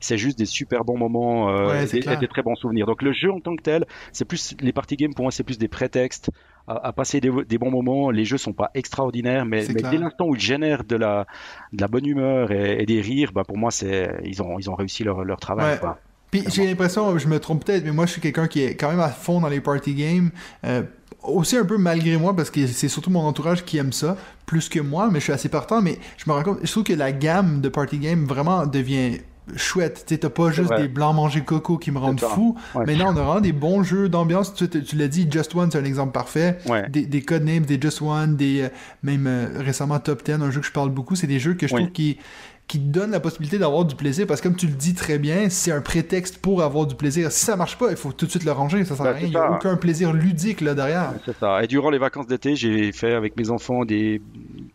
c'est juste des super bons moments euh, Ouais, et, des, des très bons souvenirs. Donc le jeu en tant que tel, c'est plus les party games pour moi, c'est plus des prétextes à, à passer des, des bons moments. Les jeux sont pas extraordinaires, mais, dès l'instant où ils génèrent de la, de la bonne humeur et, et des rires, bah pour moi c'est ils ont ils ont réussi leur, leur travail. Ouais. quoi. Puis j'ai l'impression, je me trompe peut-être, mais moi je suis quelqu'un qui est quand même à fond dans les party games. euh, aussi un peu malgré moi, parce que c'est surtout mon entourage qui aime ça, plus que moi, mais je suis assez partant. Mais je me rends compte, je trouve que la gamme de party games vraiment devient chouette. Tu t'as pas juste des blancs manger coco qui me rendent fou. Ouais. Mais là, on a vraiment des bons jeux d'ambiance. Tu, l'as dit, Just One, c'est un exemple parfait. Ouais. Des, des codenames, des Just One, des euh, même euh, récemment Top 10, un jeu que je parle beaucoup. C'est des jeux que je Oui. trouve qui qui donnent la possibilité d'avoir du plaisir parce que comme tu le dis très bien, c'est un prétexte pour avoir du plaisir. Si ça marche pas, il faut tout de suite le ranger, ça sert à Ben, rien. Il n'y a aucun plaisir ludique là derrière. C'est ça. Et durant les vacances d'été, j'ai fait avec mes enfants des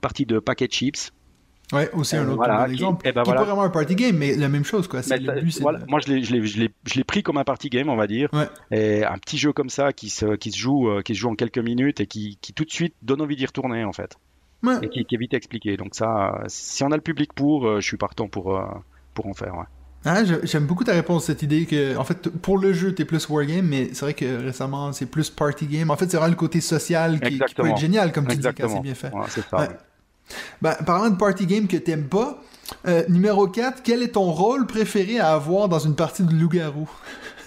parties de paquet chips. Ouais, aussi un Euh, autre voilà, bon qui- exemple. eh ben qui est voilà. pas vraiment un party game, mais la même chose quoi. Mais le ça- but, voilà, de- Moi, je l'ai, pris comme un party game, on va dire. Ouais. Et un petit jeu comme ça qui se, qui se joue, euh, qui se joue en quelques minutes et qui, qui tout de suite donne envie d'y retourner en fait. Ouais. Et qui, est vite expliqué. Donc ça, si on a le public pour, euh, je suis partant pour, pour en faire. ouais. Ah, j'aime beaucoup ta réponse, cette idée que, en fait, pour le jeu, t'es plus wargame, mais c'est vrai que récemment, c'est plus party game. En fait, c'est vraiment le côté social qui, qui peut Exactement. être génial, comme tu dis, quand Exactement. c'est bien fait. Ouais, c'est ça. Ben, parlant de party game que t'aimes pas, euh, numéro 4, quel est ton rôle préféré à avoir dans une partie de loup-garou?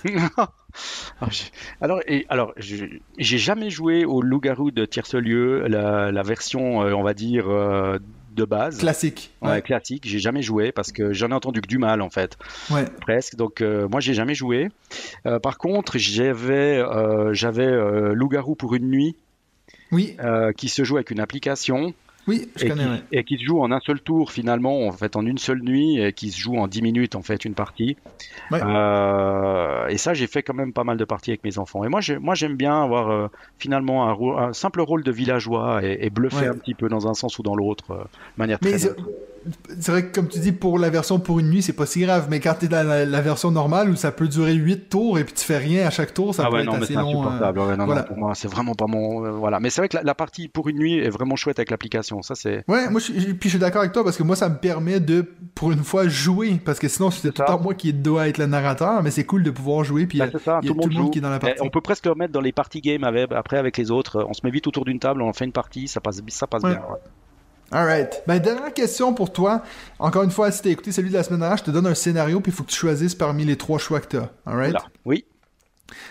Alors, j'ai- alors, et, alors, j'ai jamais joué au loup-garou de Tierce-Lieu, la, la version, euh, on va dire, euh, de base. Classique. Ouais, Ouais. classique, j'ai jamais joué parce que j'en ai entendu que du mal en fait, Ouais. presque. Donc euh, moi j'ai jamais joué. Par contre j'avais j'avais Loup-garou pour une nuit Oui, qui se joue avec une application oui, je et connais, qui, ouais. et qui se joue en un seul tour finalement, en fait en une seule nuit et qui se joue en 10 minutes en fait une partie. Ouais. Euh, et ça j'ai fait quand même pas mal de parties avec mes enfants. Et moi j'ai- moi j'aime bien avoir euh, finalement un, simple rôle de villageois et, et bluffer Ouais. un petit peu dans un sens ou dans l'autre, euh, de manière Mais très c'est vrai que, comme tu dis, pour la version pour une nuit, c'est pas si grave, mais quand t'es dans la, la version normale où ça peut durer 8 tours et puis tu fais rien à chaque tour, ça ah peut ouais, être non, mais assez c'est long. euh. Ouais, non, voilà. non, pour moi, c'est vraiment pas mon. euh, voilà. Mais c'est vrai que la, la partie pour une nuit est vraiment chouette avec l'application. Ça, c'est. Ouais, moi, je, puis je suis d'accord avec toi parce que moi, ça me permet de, pour une fois, jouer. Parce que sinon, c'est tout le temps moi qui dois être le narrateur, mais c'est cool de pouvoir jouer. Puis Bah, il y a- tout le monde joue. qui est dans la Et partie. on peut presque le remettre dans les party games avec, après avec les autres. On se met vite autour d'une table, on fait une partie, ça passe, ça passe Ouais. bien. Alright. Ben, dernière question pour toi. Encore une fois, si t'as écouté celui de la semaine dernière, je te donne un scénario, puis il faut que tu choisisses parmi les trois choix que t'as. Alright? Voilà. Oui.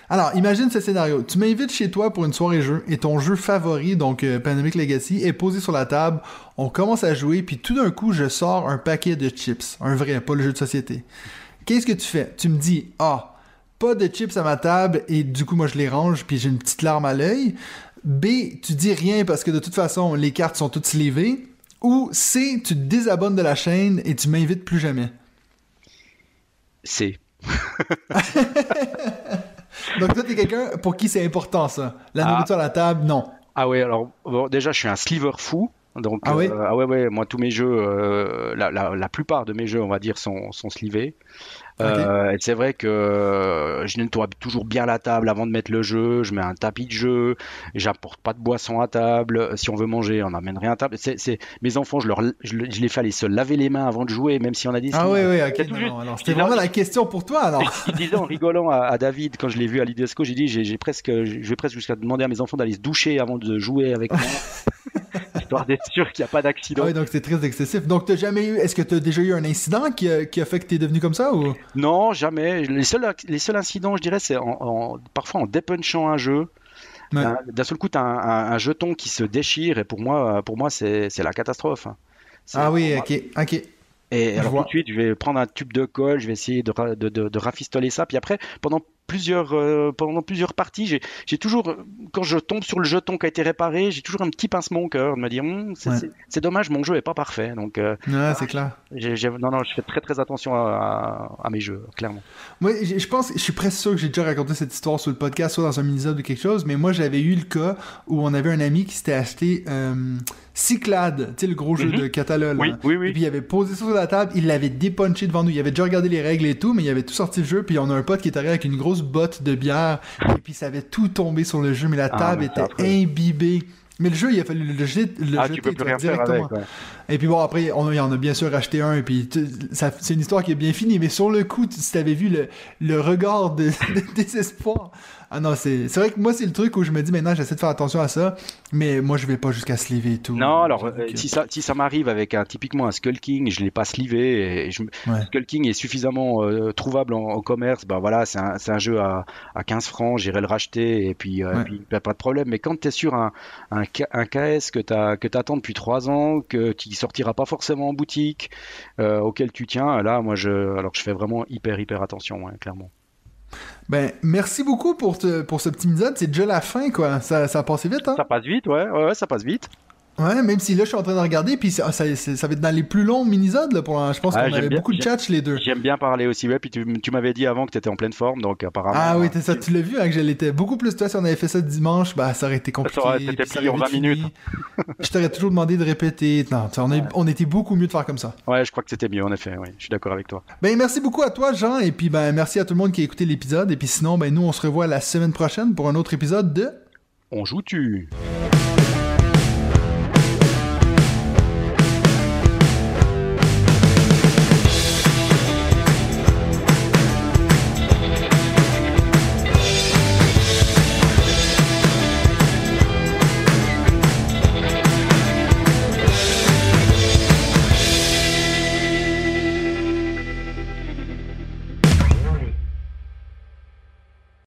Alors, imagine ce scénario. Tu m'invites chez toi pour une soirée jeu et ton jeu favori, donc euh, Pandemic Legacy, est posé sur la table. On commence à jouer, puis tout d'un coup, je sors un paquet de chips. Un vrai, pas le jeu de société. Qu'est-ce que tu fais? Tu me dis, ah, pas de chips à ma table, et du coup, moi, je les range, puis j'ai une petite larme à l'œil. B, tu dis rien parce que de toute façon, les cartes sont toutes slivées. Ou C, tu te désabonnes de la chaîne et tu m'invites plus jamais. C'est. Donc toi, t'es quelqu'un pour qui c'est important, ça. La Ah. nourriture à la table, non. Ah ouais, alors bon, déjà, je suis un sliver fou. Donc, Ah oui euh, ah ouais, ouais, moi tous mes jeux, euh, la, la, la plupart de mes jeux, on va dire, sont, sont slivés. Euh, et c'est vrai que euh, je nettoie toujours bien la table avant de mettre le jeu. Je mets un tapis de jeu. J'apporte pas de boisson à table. Si on veut manger, on n'amène rien à table. C'est, c'est mes enfants, je leur, je, je les fais aller se laver les mains avant de jouer, même si on a dit. Ah oui, oui, ok. Non, juste- non, alors, C'était vraiment la question pour toi, alors. Il disait en rigolant à, à David quand je l'ai vu à l'Idesco, j'ai dit j'ai, j'ai presque, je vais presque jusqu'à demander à mes enfants d'aller se doucher avant de jouer avec moi, histoire d'être sûr qu'il n'y a pas d'accident. Ah oui, donc c'est très excessif. Donc, t'as jamais eu. Est-ce que t'as déjà eu un incident qui a, qui a fait que t'es devenu comme ça ou? Non, jamais. Les seuls, les seuls incidents, je dirais, c'est en, en- parfois en dépunchant un jeu. Ouais. D'un- seul coup, tu as un, un- un jeton qui se déchire et pour moi, pour moi c'est c'est la catastrophe. Ah oui, moi- ok, ok. Et alors tout de suite, je vais prendre un tube de colle, je vais essayer de, de- de rafistoler ça. Puis après, pendant plusieurs, euh, pendant plusieurs parties, j'ai toujours, quand je tombe sur le jeton qui a été réparé, j'ai toujours un petit pincement au cœur de me dire, Hum, c'est Ouais. dommage, mon jeu est pas parfait. Donc, euh, Ouais, c'est clair. non, non, je fais très très attention à, à- à mes jeux, clairement. Moi, je pense, je suis presque sûr que j'ai déjà raconté cette histoire sur le podcast, soit dans un mini-épisode ou quelque chose, mais moi, j'avais eu le cas où on avait un ami qui s'était acheté euh, Cyclade, tu sais, le gros jeu Mhm. de Catalogue. Oui, oui, oui. Et puis, il avait posé ça sur la table, il l'avait dépunché devant nous. Il avait déjà regardé les règles et tout, mais il avait tout sorti le jeu. Puis, on a un pote qui est arrivé avec une grosse botte de bière, et puis ça avait tout tombé sur le jeu, mais la Ah, table était imbibée. Mais le jeu, il a fallu le jeter, le ah, jeter tu peux plus faire directement. avec. ouais. Et puis bon, après, on, il en a bien sûr racheté un, et puis c'est une histoire qui est bien finie, mais sur le coup, tu, si t'avais vu le, le regard de, de désespoir. Ah non, c'est vrai que moi, c'est le truc où je me dis maintenant, j'essaie de faire attention à ça, mais moi, je vais pas jusqu'à sliver et tout. Non, alors euh, si ça si ça m'arrive avec un typiquement un Skull King, je l'ai pas slivé et je, me- Ouais. Skull King est suffisamment euh, trouvable en, en commerce, ben voilà, c'est un, un jeu à, à 15 francs, j'irai le racheter et puis, euh, Ouais. puis ben, pas de problème. Mais quand tu es sur un, un, un KS que tu attends depuis 3 ans, que qui sortira pas forcément en boutique, euh, auquel tu tiens, là moi je alors je fais vraiment hyper hyper attention, ouais, clairement. Ben, merci beaucoup pour, te- pour ce petit épisode. C'est déjà la fin, quoi. Ça, ça a passé vite, hein? Ça passe vite, ouais, ouais, ouais, ça passe vite. Ouais, même si là, je suis en train de regarder, puis ça, ça, ça va être dans les plus longs minisodes, pour, je pense Ah, qu'on avait bien- beaucoup de chats les deux. J'aime bien parler aussi, ouais, puis tu, tu m'avais dit avant que tu étais en pleine forme, donc apparemment. Ah oui, euh, ça, tu l'as vu, hein, que je l'étais beaucoup plus toi si on avait fait ça dimanche, bah ça aurait été compliqué. Ça aurait été aurait en vite 20 minutes. je t'aurais toujours demandé de répéter. Non, on, on était beaucoup mieux de faire comme ça. Ouais, je crois que c'était mieux, en effet, oui, je suis d'accord avec toi. Ben merci beaucoup à toi Jean et puis ben merci à tout le monde qui a écouté l'épisode et puis sinon ben nous on se revoit la semaine prochaine pour un autre épisode de On joue-tu?